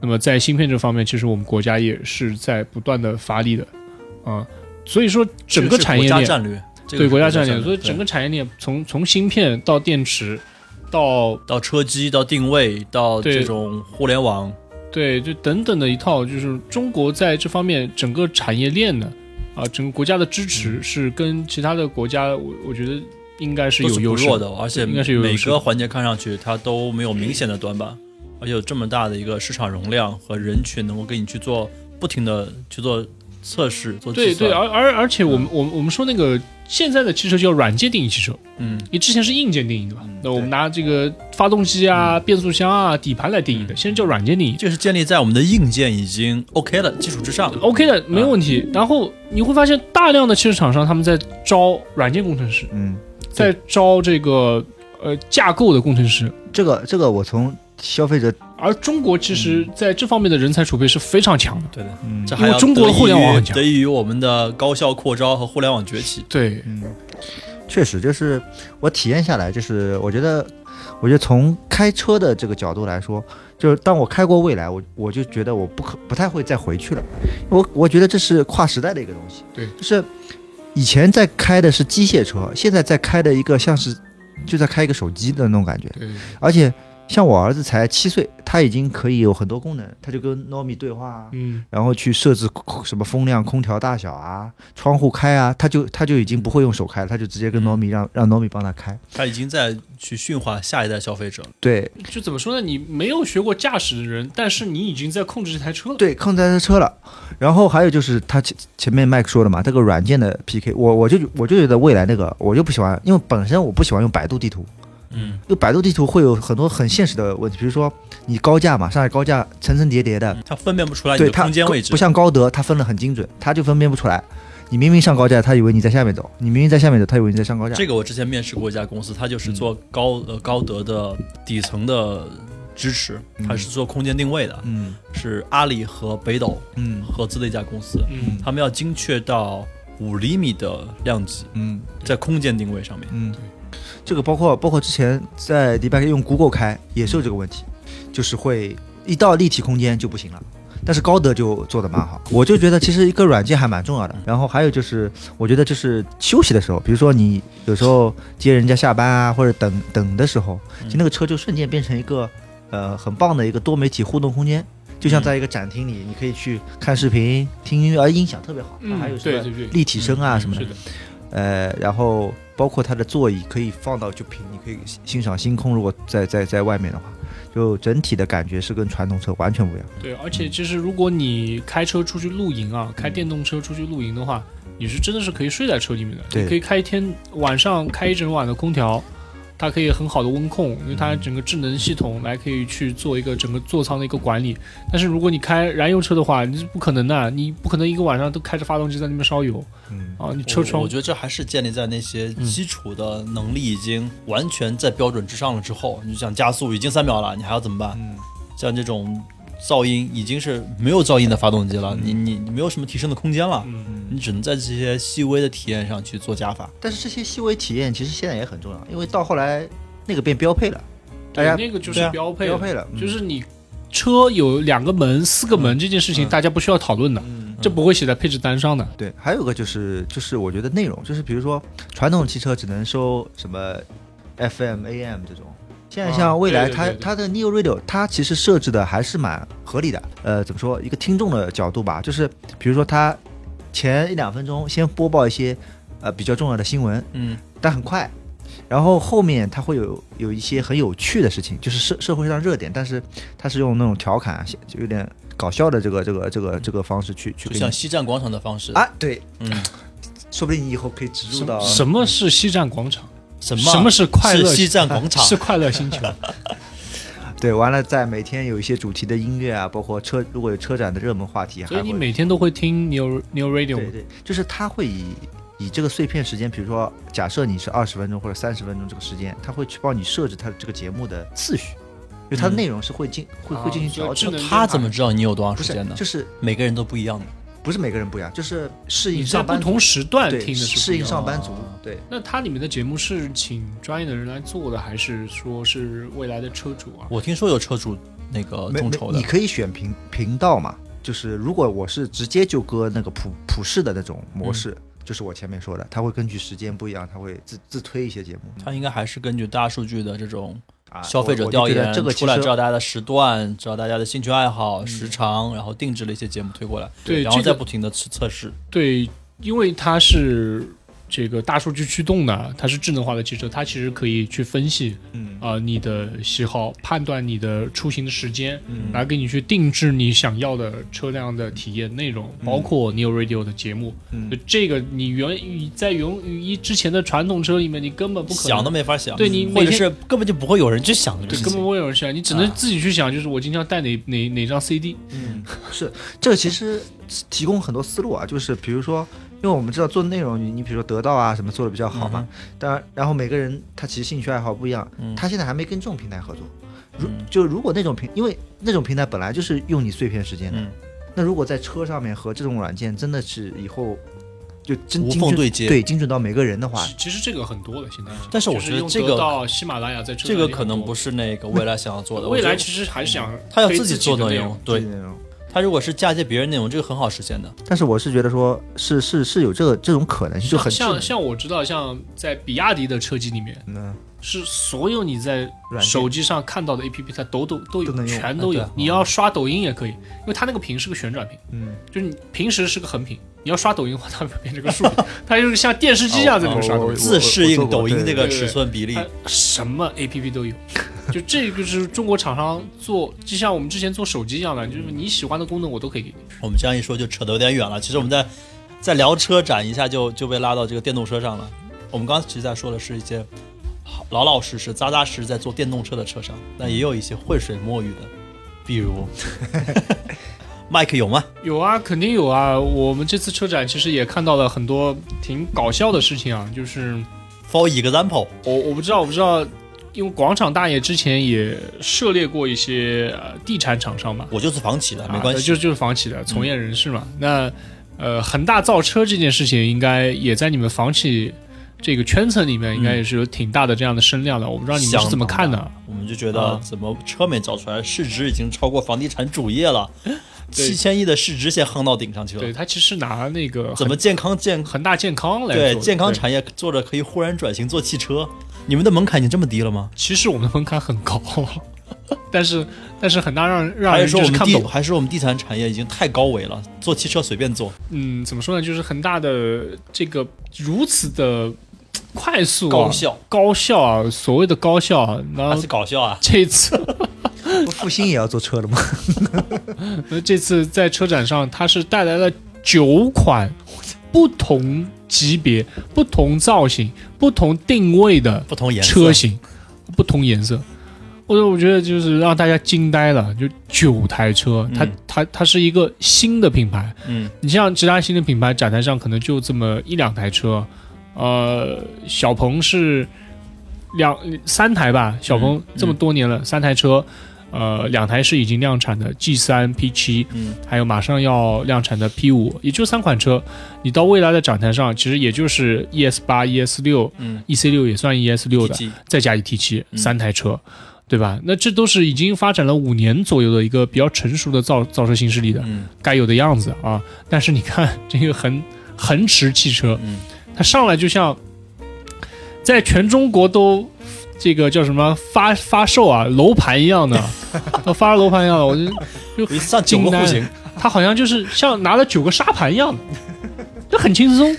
那么在芯片这方面，其实我们国家也是在不断的发力的，啊、所以说整个产业链战略，这个对国国家战略，所以整个产业链从从芯片到电池，到到车机到定位到这种互联网，对，就等等的一套，就是中国在这方面整个产业链呢，啊，整个国家的支持是跟其他的国家，我我觉得应该是有优势弱的，而且应该是有每个环节看上去它都没有明显的短板，而且有这么大的一个市场容量和人群，能够给你去做不停的去做测试、做计对对，算。而而而且我们我们我们说那个现在的汽车叫软件定义汽车，嗯，你之前是硬件定义的吧？嗯那我们拿这个发动机啊、变速箱啊、底盘来定义的，现在叫软件定义。这是建立在我们的硬件已经 OK 的基础之上。OK 的，没有问题。然后你会发现，大量的汽车厂商他们在招软件工程师，嗯，在招这个呃架构的工程师，这个这个我从消费者，而中国其实在这方面的人才储备是非常强的。对的，嗯。这还要因为中国的互联网很强。得益于我们的高校扩招和互联网崛起。对，嗯，确实就是我体验下来，就是我觉得，我觉得从开车的这个角度来说，就是当我开过未来，我我就觉得我不可不太会再回去了。我我觉得这是跨时代的一个东西，对。就是以前在开的是机械车，现在在开的一个像是就在开一个手机的那种感觉，对，而且像我儿子才七岁，他已经可以有很多功能，他就跟 Nomi 对话啊，嗯，然后去设置什么风量、空调大小啊、窗户开啊，他就他就已经不会用手开了，他就直接跟 Nomi 让让 Nomi 帮他开。他已经在去驯化下一代消费者了。对就怎么说呢？你没有学过驾驶的人，但是你已经在控制这台车了。对，控制这台车了。然后还有就是他前前面麦克说的嘛，这个软件的 PK，我我就我就觉得未来那个我就不喜欢，因为本身我不喜欢用百度地图，嗯，就百度地图会有很多很现实的问题，比如说你高架嘛，上海高架层层叠叠的，它分辨不出来你的对它空间位置不。像高德，它分得很精准，它就分辨不出来。你明明上高架，他以为你在下面走；你明明在下面走，他以为你在上高架。这个我之前面试过一家公司，它就是做嗯高呃高德的底层的支持，它是做空间定位的，嗯是阿里和北斗嗯合资的一家公司，嗯，他们要精确到五厘米的量级，嗯在空间定位上面。嗯，这个包括包括之前在迪拜用 Google 开也是有这个问题，就是会一到立体空间就不行了。但是高德就做的蛮好，我就觉得其实一个软件还蛮重要的。然后还有就是，我觉得就是休息的时候，比如说你有时候接人家下班啊，或者等等的时候，其实那个车就瞬间变成一个呃很棒的一个多媒体互动空间，就像在一个展厅里，你可以去看视频、听音乐，而音响特别好，还有什么立体声啊什么。的，呃，然后包括它的座椅可以放到就平，你可以欣赏星空。如果在在在外面的话，就整体的感觉是跟传统车完全不一样。对，而且其实如果你开车出去露营啊，开电动车出去露营的话，你是真的是可以睡在车里面的，对你可以开一天晚上开一整晚的空调。它可以很好的温控，因为它整个智能系统来可以去做一个整个座舱的一个管理。但是如果你开燃油车的话，你是不可能的，你不可能一个晚上都开着发动机在那边烧油嗯，啊！你车窗我觉得这还是建立在那些嗯基础的能力已经完全在标准之上了之后，你就想加速已经三秒了，你还要怎么办？嗯像这种噪音已经是没有噪音的发动机了，嗯。你你你没有什么提升的空间了，嗯，你只能在这些细微的体验上去做加法。但是这些细微体验其实现在也很重要，因为到后来那个变标配了，大，家那个就是标配了，标配了，嗯。就是你车有两个门、四个门这件事情，嗯。大家不需要讨论的，嗯这不会写在配置单上的。对，还有个就是就是我觉得内容，就是比如说传统汽车只能收什么 FM、AM 这种。现在啊像未来，它它的 Neo Radio，它其实设置的还是蛮合理的。呃，怎么说？一个听众的角度吧，就是比如说它前一两分钟先播报一些呃比较重要的新闻，嗯但很快。然后后面它会有有一些很有趣的事情，就是社社会上热点，但是它是用那种调侃，就有点搞笑的这个这个这个这个方式去去像西站广场的方式，啊，对，嗯，说不定你以后可以植入到什么是西站广场？什么什么是快乐是西站广场？是快乐星球。对，完了在每天有一些主题的音乐啊，包括车如果有车展的热门话题，还所以你每天都会听 New New Radio 对对，就是它会以以这个碎片时间，比如说假设你是二十分钟或者三十分钟这个时间，它会去帮你设置它这个节目的次序，因为它的内容是会进、会会进行调整他怎么知道你有多长时间呢？就是每个人都不一样的。不是每个人不一样，就是适应在上班族不同时段听的是不适应上班族哦对。那它里面的节目是请专业的人来做的，还是说是未来的车主啊？我听说有车主那个众筹的你，可以选频频道嘛，就是如果我是直接就搁那个普普世的那种模式，嗯就是我前面说的，他会根据时间不一样，他会自自推一些节目。他应该还是根据大数据的这种啊消费者调研这个出来，知道大家的时段，知道大家的兴趣爱好、嗯时长，然后定制了一些节目推过来，对，然后这个再不停的测测试。对，因为它是这个大数据驱动的，它是智能化的汽车，它其实可以去分析嗯啊、你的喜好，判断你的出行的时间，嗯来给你去定制你想要的车辆的体验内容，包括 New Radio 的节目。嗯就这个你源于在源于之前的传统车里面，你根本不可能想都没法想，对你或者是根本就不会有人去想这个对，根本。不会有人想，你只能啊自己去想，就是我今天要带哪哪哪张 CD。嗯，是这个其实提供很多思路啊，就是比如说，因为我们知道做内容，你你比如说得到啊什么做的比较好嘛，当然，然后每个人他其实兴趣爱好不一样，嗯。他现在还没跟这种平台合作。如嗯。就如果那种平，因为那种平台本来就是用你碎片时间的，嗯，那如果在车上面和这种软件真的是以后就真无精准缝对接。对精准到每个人的话，其其实这个很多了，现在。但是我觉得这个到喜马拉雅在车这个可能不是那个未来想要做的。未来其实还是想得他要自己做内容的内容，，对。内容他如果是嫁接别人内容，这个很好实现的。但是我是觉得说是是是有这个这种可能性，就很像像我知道，像在比亚迪的车机里面，嗯是所有你在手机上看到的 APP，它都都都有，都全都有啊。你要刷抖音也可以，因为它那个屏是个旋转屏，嗯，就是你平时是个横屏，你要刷抖音的话，它会变成个竖屏，它就是像电视机一样在那边刷抖音。自适应抖音这个尺寸比例它，什么 A P P 都有，就这个是中国厂商做，就像我们之前做手机一样的，就是你喜欢的功能我都可以给你。我们这样一说就扯得有点远了。其实我们在在聊车展一下就就被拉到这个电动车上了。我们刚刚其实在说的是一些好老老实实、扎扎实实在做电动车的车商，但也有一些浑水摸鱼的，比如，Mike 有吗？有啊，肯定有啊。我们这次车展其实也看到了很多挺搞笑的事情啊，就是 For example，我我不知道，我不知道，因为广场大爷之前也涉猎过一些呃地产厂商嘛，我就是房企的，啊没关系。就就是房企的从业人士嘛。那呃，恒大造车这件事情，应该也在你们房企这个圈层里面，应该也是有挺大的这样的声量的。我不知道你们是怎么看的？我们就觉得啊怎么车没造出来，市值已经超过房地产主业了，七千亿的市值先夯到顶上去了对了。他其实拿那个怎么健康健恒大健康来做对健康产业做着可以忽然转型做汽车？你们的门槛已经这么低了吗？其实我们的门槛很高，但是但是很大让让还人是说我看不懂。还是我们地产产业已经太高维了，做汽车随便做，嗯，怎么说呢？就是恒大的这个如此的快速、啊、高效高效啊，所谓的高效啊，然后是搞笑啊？这次 不复兴也要做车了吗？那 这次在车展上，它是带来了九款不同级别、不同造型、不同定位的不同颜色车型，不同颜色。我我觉得就是让大家惊呆了，就九台车，它嗯它它是一个新的品牌。嗯，你像其他新的品牌展台上可能就这么一两台车，呃，小鹏是两三台吧，小鹏嗯这么多年了，三台车，呃，两台是已经量产的 G 三 P 七，嗯，还有马上要量产的 P 五，也就三款车。你到未来的展台上，其实也就是 ES 八、ES 六、嗯 EC 六也算 ES 六的再加一 T 七，嗯三台车。对吧？那这都是已经发展了五年左右的一个比较成熟的造造车新势力的，嗯该有的样子啊。但是你看这个恒恒驰汽车，嗯，它上来就像在全中国都这个叫什么发发售啊楼盘一样的，都发了楼盘一样的，我就 就一上九个户型，他好像就是像拿了九个沙盘一样的，就很轻松。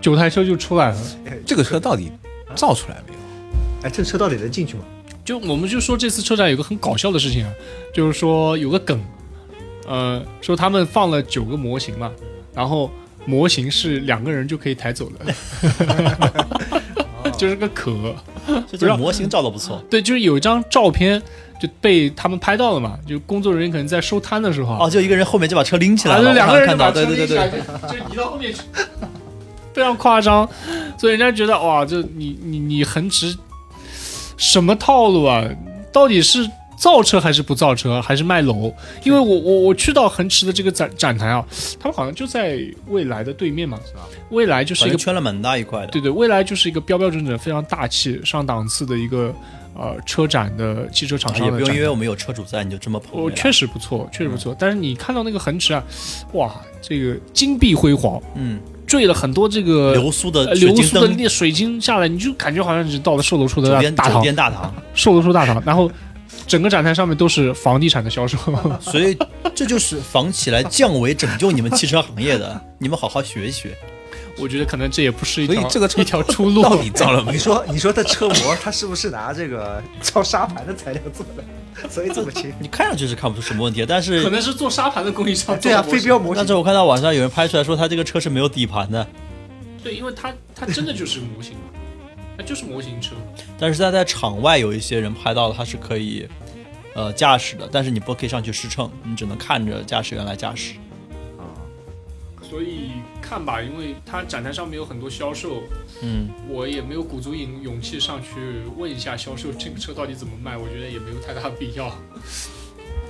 九台车就出来了。这个车到底造出来没有？哎，这车到底能进去吗？就我们就说这次车展有个很搞笑的事情啊，就是说有个梗，呃，说他们放了九个模型嘛，然后模型是两个人就可以抬走的，就是个壳。这这个模型照的不错。对，就是有一张照片就被他们拍到了嘛，就工作人员可能在收摊的时候，哦，就一个人后面就把车拎起来啊，了，就两个人看到，就把车就移到后面去，非常夸张，所以人家觉得哇，就你你你横直什么套路啊？到底是造车还是不造车，还是卖楼？因为我我我去到恒驰的这个展展台啊，他们好像就在未来的对面嘛，是吧？未来就是一个圈了蛮大一块的。对对，未来就是一个标标准准、非常大气、上档次的一个呃车展的汽车厂商也不用因为我们有车主在你就这么捧哦，确实不错，确实不错。但是你看到那个恒驰啊，哇，这个金碧辉煌，嗯，坠了很多这个流苏的流苏的那水晶下来，你就感觉好像是到了售楼处的酒店酒，店大堂，售楼处大堂，然后整个展台上面都是房地产的销售。所以这就是房企来降维拯救你们汽车行业的，你们好好学一学。我觉得可能这也不是一条所以这个车一条出路。到底造了没？你说，你说它车模，它是不是拿这个造沙盘的材料做的？所以这么轻。你看上去是看不出什么问题，但是可能是做沙盘的供应商对啊，飞镖模型。但是我看到网上有人拍出来说，他这个车是没有底盘的，对，因为它它真的就是模型嘛，它就是模型车。但是他在场外有一些人拍到了，它是可以呃驾驶的，但是你不可以上去试乘，你只能看着驾驶员来驾驶。啊所以看吧，因为它展台上面有很多销售，嗯，我也没有鼓足勇勇气上去问一下销售这个车到底怎么卖，我觉得也没有太大的必要。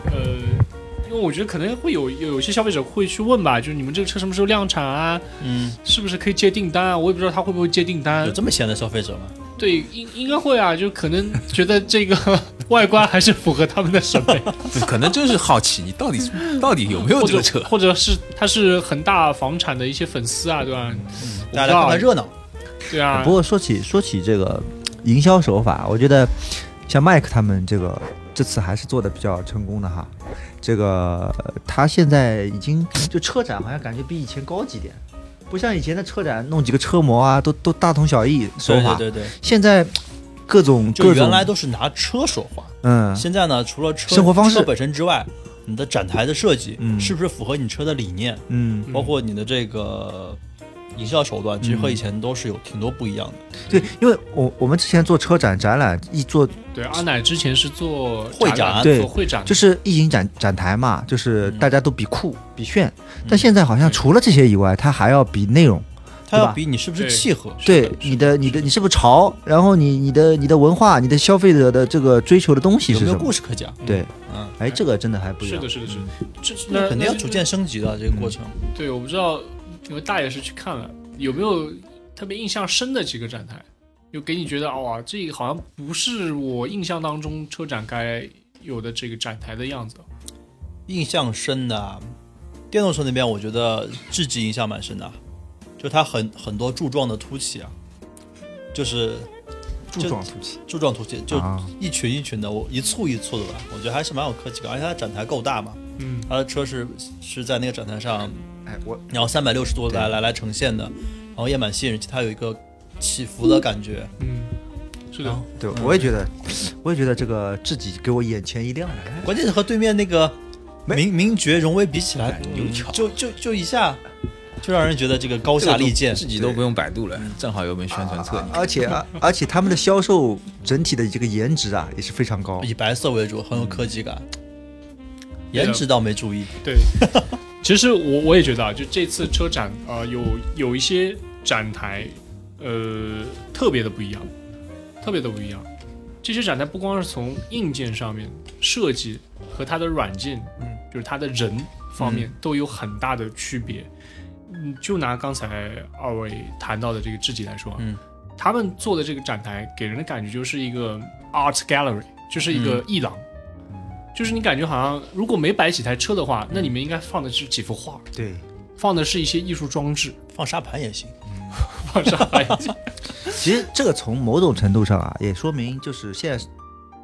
呃，因为我觉得可能会有有有些消费者会去问吧，就是你们这个车什么时候量产啊？嗯，是不是可以接订单啊？我也不知道他会不会接订单有。这么闲的消费者吗？对，应应该会啊，就可能觉得这个 外观还是符合他们的审美，可能就是好奇，你到底到底有没有这个车？或者是他是恒大房产的一些粉丝啊，对吧？嗯大家来看看热闹。对啊不，过说起说起这个营销手法，我觉得像麦克他们这个这次还是做的比较成功的哈。这个呃他现在已经就车展好像感觉比以前高级点，不像以前的车展弄几个车模啊，都都大同小异手法。对对对对，现在各种就各种原来都是拿车说话，嗯。现在呢，除了车生活方式。车本身之外，你的展台的设计，嗯。是不是符合你车的理念，嗯。包括你的这个营销手段，其实和以前都是有挺多不一样的。对，因为我我们之前做车展展览一做对，阿奶之前是做会展对做会展，就是一营展展台嘛，就是嗯大家都比酷比炫，但现在好像除了这些以外，它还要比内容。它要比你是不是契合，对你的你的你是不是潮？然后你你的你的文化，你的消费者的这个追求的东西有没有是什么？故事可讲？对，嗯，哎，这个真的还不一样是的，。是的，是的，这那肯定要逐渐升级的这个过程。对，我不知道，因为大爷是去看了，有没有特别印象深的几个展台，就给你觉得哇，这个好像不是我印象当中车展该有的这个展台的样子。印象深的啊，电动车那边我觉得智己印象蛮深的啊，就它很很多柱状的凸起啊，就是柱状凸起，柱状凸起，就啊。一群一群的，我一簇一簇的吧，我觉得还是蛮有科技感，而且它展台够大嘛，嗯，它的车是是在那个展台上，哎，我然后三百六十度来来来呈现的，然后也蛮吸引人，它有一个起伏的感觉，嗯，是的对我也觉得，我也觉得这个自己给我眼前一亮。哎关键是和对面那个名名爵荣威比起来，有巧就就就一下就让人觉得这个高下立见，自己都不用百度了，正好有本宣传册。而且啊而且他们的销售整体的这个颜值啊也是非常高。以白色为主，很有科技感。颜值倒没注意，对。其实我我也觉得啊，就这次车展，呃，有有一些展台，呃，特别的不一样，特别的不一样。这些展台不光是从硬件上面设计和它的软件，嗯，就是它的人方面都有很大的区别。嗯，就拿刚才二位谈到的这个智己来说，嗯，他们做的这个展台给人的感觉就是一个 art gallery，就是一个嗯艺廊。就是你感觉好像，如果没摆几台车的话，那里面应该放的是几幅画，对，放的是一些艺术装置，放沙盘也行。放沙盘也行。其实这个从某种程度上啊，也说明就是现在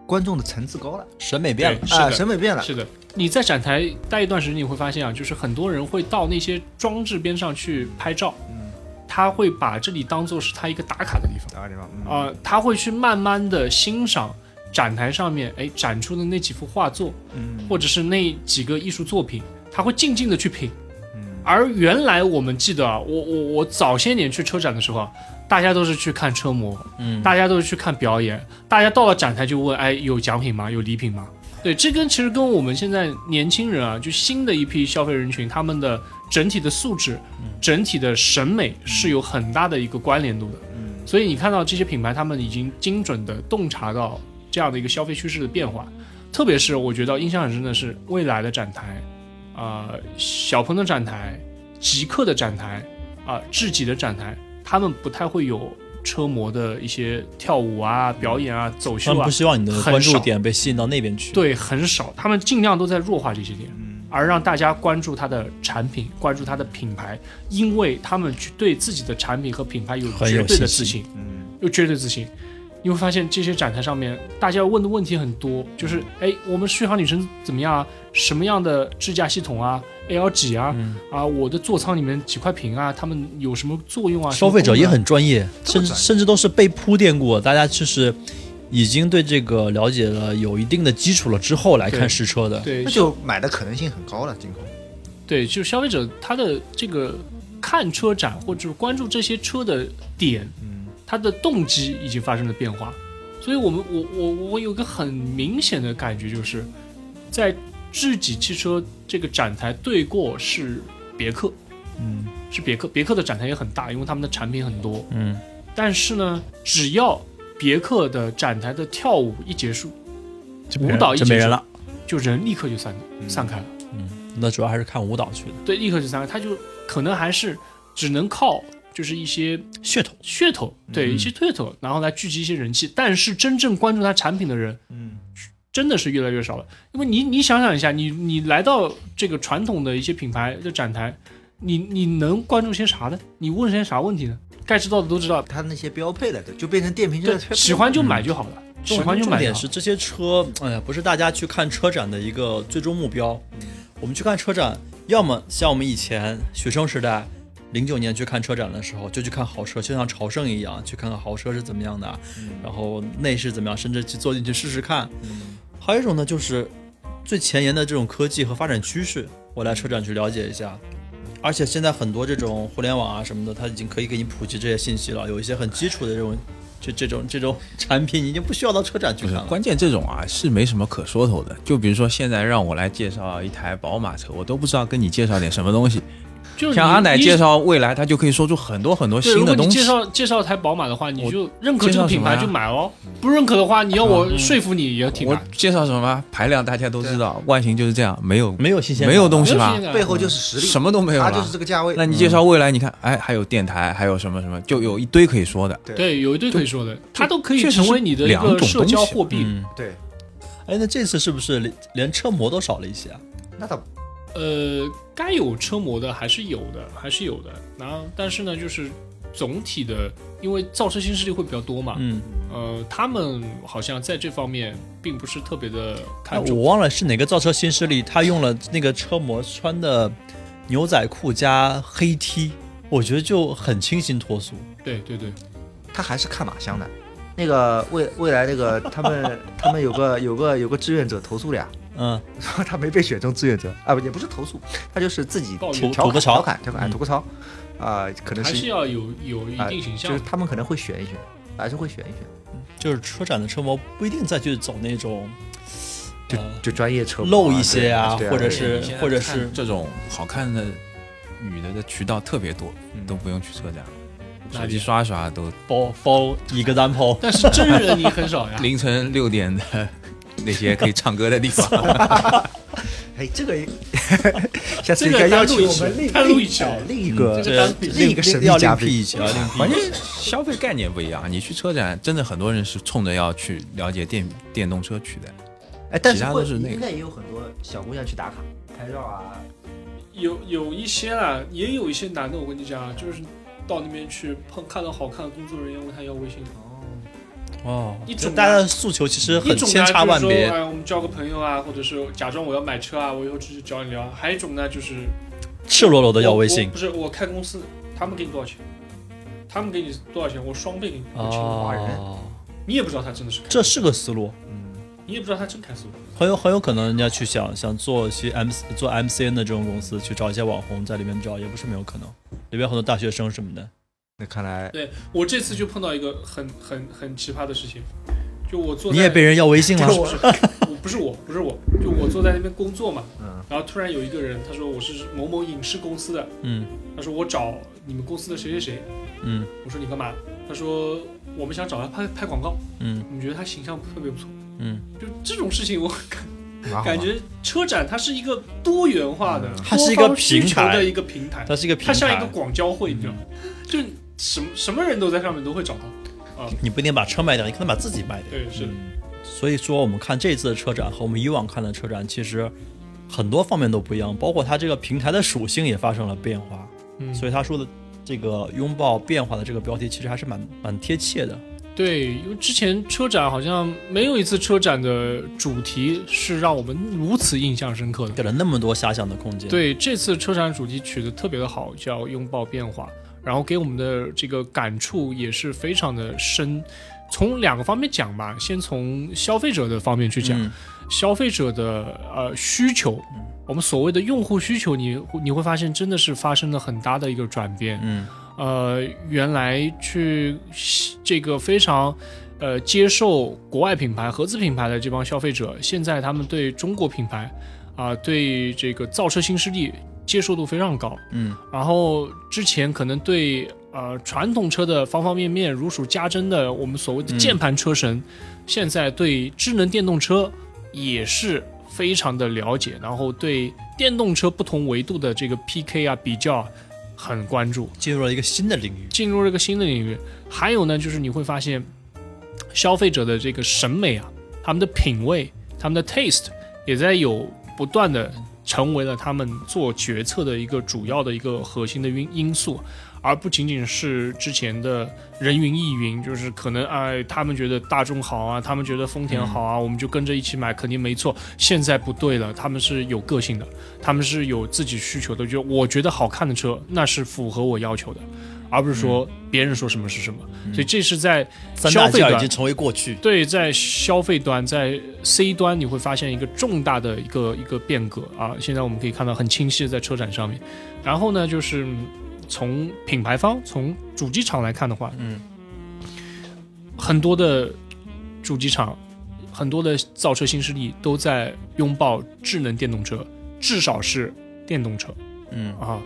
观众的层次高了。审美变了，是啊，的审美变了。是的，你在展台待一段时间，你会发现啊，就是很多人会到那些装置边上去拍照。嗯，他会把这里当做是他一个打卡的地方。打卡地方，嗯。啊、他会去慢慢的欣赏展台上面哎展出的那几幅画作，嗯或者是那几个艺术作品，他会静静的去品。嗯而原来我们记得啊，我我我早些年去车展的时候啊，大家都是去看车模，嗯，大家都是去看表演，大家到了展台就问，哎，有奖品吗？有礼品吗？对，这跟其实跟我们现在年轻人啊，就新的一批消费人群，他们的整体的素质、整体的审美是有很大的一个关联度的。嗯所以你看到这些品牌，他们已经精准的洞察到这样的一个消费趋势的变化。特别是我觉得印象很深的是未来的展台，啊、小鹏的展台、极客的展台，啊、智己的展台，他们不太会有车模的一些跳舞啊、表演啊、走秀啊他们不，希望你的关注点被吸引到那边去。，对，很少，他们尽量都在弱化这些点。嗯而让大家关注它的产品，关注它的品牌，因为他们去对自己的产品和品牌有绝对的自信，嗯有绝对自信。你会发现这些展台上面，大家问的问题很多，就是哎，我们续航里程怎么样啊？什么样的支架系统啊？L 几啊？嗯，啊，我的座舱里面几块屏啊，它们有什么作用啊？消费者也很专业，甚至甚至都是被铺垫过，大家就是已经对这个了解了有一定的基础了之后来看对实车的。对那就买的可能性很高了，今后。对，就消费者他的这个看车展或者关注这些车的点，嗯他的动机已经发生了变化。所以我们我我我有个很明显的感觉，就是在智己汽车这个展台对过是别克，嗯是别克，别克的展台也很大，因为他们的产品很多。嗯，但是呢，只要别克的展台的跳舞一结束，舞蹈一结束就没人了。就人立刻就散嗯散开了。嗯那主要还是看舞蹈去的对，立刻就散开，他就可能还是只能靠就是一些噱头。噱头，对、嗯一些噱头，然后来聚集一些人气。但是真正关注它产品的人，嗯真的是越来越少了。因为你你想想一下，你你来到这个传统的一些品牌的展台，你你能关注些啥呢？你问些啥问题呢？该知道的都知道，它那些标配了的，就变成电瓶车。喜欢就买就好了，喜欢就买重点是这些车，哎呀，不是大家去看车展的一个最终目标。我们去看车展，要么像我们以前学生时代，零九年去看车展的时候，就去看豪车，就像朝圣一样，去看看豪车是怎么样的，嗯然后内饰怎么样，甚至去坐进去试试看。嗯还有一种呢，就是最前沿的这种科技和发展趋势，我来车展去了解一下。而且现在很多这种互联网啊什么的，它已经可以给你普及这些信息了。有一些很基础的这种，这这种这种产品，你已经不需要到车展去看了。关键，这种啊是没什么可说头的。就比如说现在让我来介绍一台宝马车，我都不知道跟你介绍点什么东西。就是像阿奶介绍未来，他就可以说出很多很多，新的东西如果你介。绍介绍台宝马的话，你就认可这个品牌就买哦，不认可的话，你要我说服你也挺我。介绍什么排量大家都知道，外形就是这样，没有没有新鲜感，没有东西吧没有新鲜？感背后就是实力，什么都没有它了。就是这个价位。那你介绍未来，你看，哎，还有电台，还有什么什么，就有一堆可以说的。对，有一堆可以说的，它都可以成为你的一两个社交货币。嗯，对，哎，那这次是不是连连车模都少了一些啊？那倒呃，该有车模的还是有的，还是有的。然后，但是呢，就是总体的，因为造车新势力会比较多嘛，嗯，呃，他们好像在这方面并不是特别的哎看重。我忘了是哪个造车新势力，他用了那个车模穿的牛仔裤加黑 T，我觉得就很清新脱俗。对对对，他还是看马箱的。那个未未来那个他们 他们有个有个有个志愿者投诉了呀，嗯，说他没被选中志愿者啊，不也不是投诉，他就是自己吐个槽调侃调侃哎嗯。吐个槽啊，可能还是要有有一啊定形象。就是。他们可能会选一选，还是会选一选，就是车展的车模不一定再去走那种，就呃就专业车模露一些啊对对或者是或者是这种好看的女的的渠道特别多，嗯。都不用去车展，手机刷刷都包包一个单抛。但是真人你很少呀。凌晨六点的那些可以唱歌的地方。哎，这个 下次这个应该邀请我们另单录一另另一个这个单另一个神秘要嘉宾一起啊，另辟关键。消费概念不一样，你去车展，真的很多人是冲着要去了解电电动车去的。哎，但其是会他都是那个应该也有很多小姑娘去打卡拍照啊，有有一些啦，也有一些男的，我跟你讲啊，就是到那边去碰看到好看的工作人员问他要微信，哦一，种就大家的诉求其实很千差万别。哎，我们交个朋友啊，或者是假装我要买车啊，我以后只是找你聊。还有一种呢，就是赤裸裸的要微信不是我开公司，他们给你多少钱？他们给你多少钱，我双倍给你，我请你挖人，哦，你也不知道他真的是开这是个思路，嗯你也不知道他真开思路。很有很有可能人家去想想做一些 M 做 MCN 的这种公司，去找一些网红在里面找，也不是没有可能。里边很多大学生什么的，那看来对我这次就碰到一个很很很奇葩的事情，就我坐在你也被人要微信了不是。我我不是我不是我，就我坐在那边工作嘛，嗯然后突然有一个人他说我是某某影视公司的，嗯他说我找你们公司的谁谁谁，嗯我说你干嘛？他说我们想找他拍拍广告，嗯我们觉得他形象特别不错。嗯，就这种事情，我感感觉车展它是一个多元化的嗯，它是一个平台的一个平台，它是一个平台它像一个，广交会，你知道吗？就什么什么人都在上面都会找到。啊你不一定把车卖掉，你可能把自己卖掉。对，是的，所以说，我们看这次的车展和我们以往看的车展，其实很多方面都不一样，包括它这个平台的属性也发生了变化。嗯，所以他说的这个拥抱变化的这个标题，其实还是蛮蛮贴切的。对，因为之前车展好像没有一次车展的主题是让我们如此印象深刻的。给了那么多遐想的空间。，对，这次车展主题取得特别的好，叫拥抱变化，然后给我们的这个感触也是非常的深。从两个方面讲吧，先从消费者的方面去讲，嗯消费者的呃需求，我们所谓的用户需求，你你会发现真的是发生了很大的一个转变。嗯呃，原来去这个非常呃接受国外品牌、合资品牌的这帮消费者，现在他们对中国品牌啊、对这个造车新势力接受度非常高。嗯然后之前可能对呃传统车的方方面面如数家珍的我们所谓的键盘车神，现在对智能电动车也是非常的了解，然后对电动车不同维度的这个 PK 啊比较啊很关注。进入了一个新的领域。进入了一个新的领域。还有呢，就是你会发现，消费者的这个审美啊，他们的品味、他们的 taste 也在有不断的成为了他们做决策的一个主要的一个核心的因因素。而不仅仅是之前的人云亦云，就是可能哎，他们觉得大众好啊，他们觉得丰田好啊，我们就跟着一起买，肯定没错。现在不对了，他们是有个性的，他们是有自己需求的，就我觉得好看的车，那是符合我要求的，而不是说别人说什么是什么。所以这是在消费端已经成为过去。对，在消费端，在 C 端，你会发现一个重大的一个一个变革啊！现在我们可以看到很清晰的在车展上面。然后呢，就是嗯从品牌方、从主机厂来看的话，嗯，很多的主机厂、很多的造车新势力都在拥抱智能电动车，至少是电动车。嗯啊，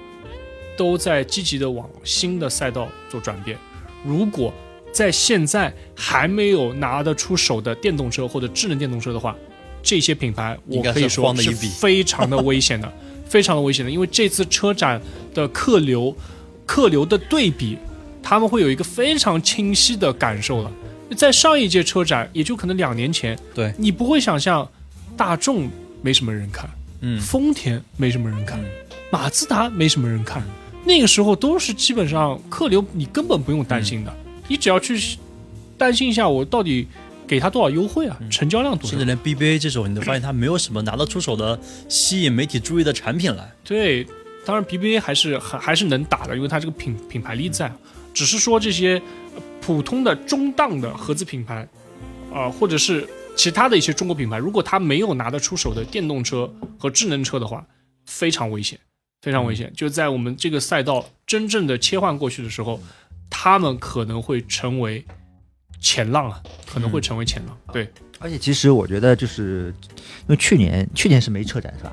都在积极的往新的赛道做转变。如果在现在还没有拿得出手的电动车或者智能电动车的话，这些品牌我可以说是非常的危险的，非常的危险的。因为这次车展的客流，客流的对比，他们会有一个非常清晰的感受了。在上一届车展，也就可能两年前，对你不会想象大众没什么人看，嗯丰田没什么人看，嗯马自达没什么人看，那个时候都是基本上客流你根本不用担心的，嗯你只要去担心一下我到底给他多少优惠啊，成交量多少甚至。连 BBA 这种，你都发现它没有什么拿得出手的吸引媒体注意的产品来。对，当然 BBA 还是还还是能打的，因为它这个品品牌力在，只是说这些呃普通的中档的合资品牌，啊、或者是其他的一些中国品牌，如果它没有拿得出手的电动车和智能车的话，非常危险，非常危险。就在我们这个赛道真正的切换过去的时候，他们可能会成为前浪啊，可能会成为前浪。对，而且其实我觉得就是因为去年去年是没车展是吧？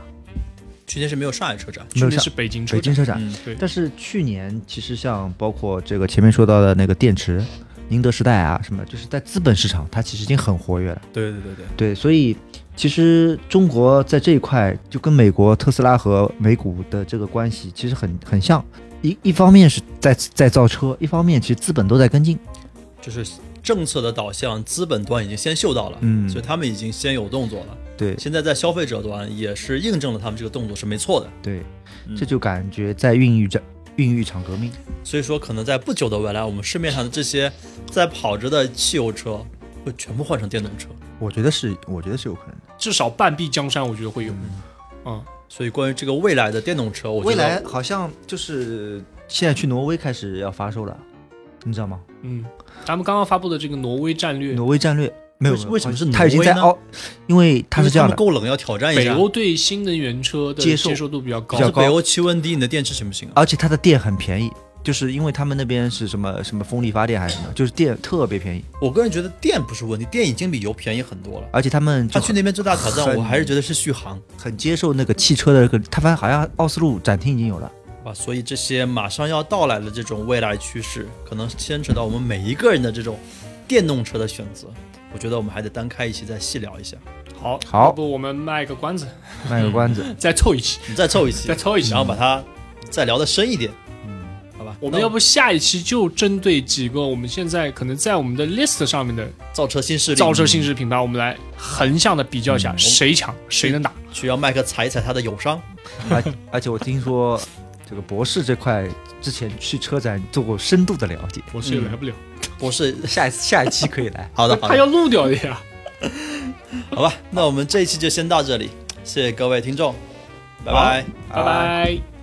去年是没有上海车展，去年是北京车北京车展，嗯，对但是去年其实像包括这个前面说到的那个电池，宁德时代啊什么，就是在资本市场它其实已经很活跃了。对对对对，对，所以其实中国在这一块就跟美国特斯拉和美股的这个关系其实很很像。一一方面是在在造车，一方面其实资本都在跟进。就是政策的导向，资本端已经先嗅到了，嗯所以他们已经先有动作了。对现在在消费者端也是印证了他们这个动作是没错的。对，嗯这就感觉在孕育着孕育一场革命。所以说，可能在不久的未来，我们市面上的这些在跑着的汽油车会全部换成电动车。我觉得是，我觉得是有可能的。至少半壁江山，我觉得会有。嗯，所以，关于这个未来的电动车，我觉得未来好像就是现在去挪威开始要发售了，你知道吗？嗯，咱们刚刚发布的这个挪威战略，挪威战略没有为为什么是他已经在挪威呢奥，因为它是这样的够冷，要挑战一下。北欧对新能源车的接受度比较高比，较高是北欧气温低，你的电池行不行啊？而且它的电很便宜，就是因为他们那边是什么什么风力发电还是什么，就是电特别便宜，我个人觉得电不是问题，电已经比油便宜很多了。而且他们他去那边最大的挑战，我还是觉得是续航。很接受那个汽车的这个，他发现好像奥斯陆展厅已经有了。哇，所以这些马上要到来的这种未来趋势，可能牵扯到我们每一个人的这种电动车的选择。我觉得我们还得单开一期再细聊一下。好，好。要不我们卖个关子，卖个关子，再凑一期，你再凑一期，再凑一期。然后把它再聊得深一点，嗯，好吧？我们要不下一期就针对几个我们现在可能在我们的 list 上面的造车新势力，造车新势力品牌，我们来横向的比较一下，谁强谁能打。需要麦克踩一踩他的友商。而而且我听说这个博士这块之前去车展做过深度的了解，博士也来不了，博士，下一次下一期可以来。好的，好的，他要录掉的呀。好吧，那我们这一期就先到这里，谢谢各位听众，拜拜。拜拜。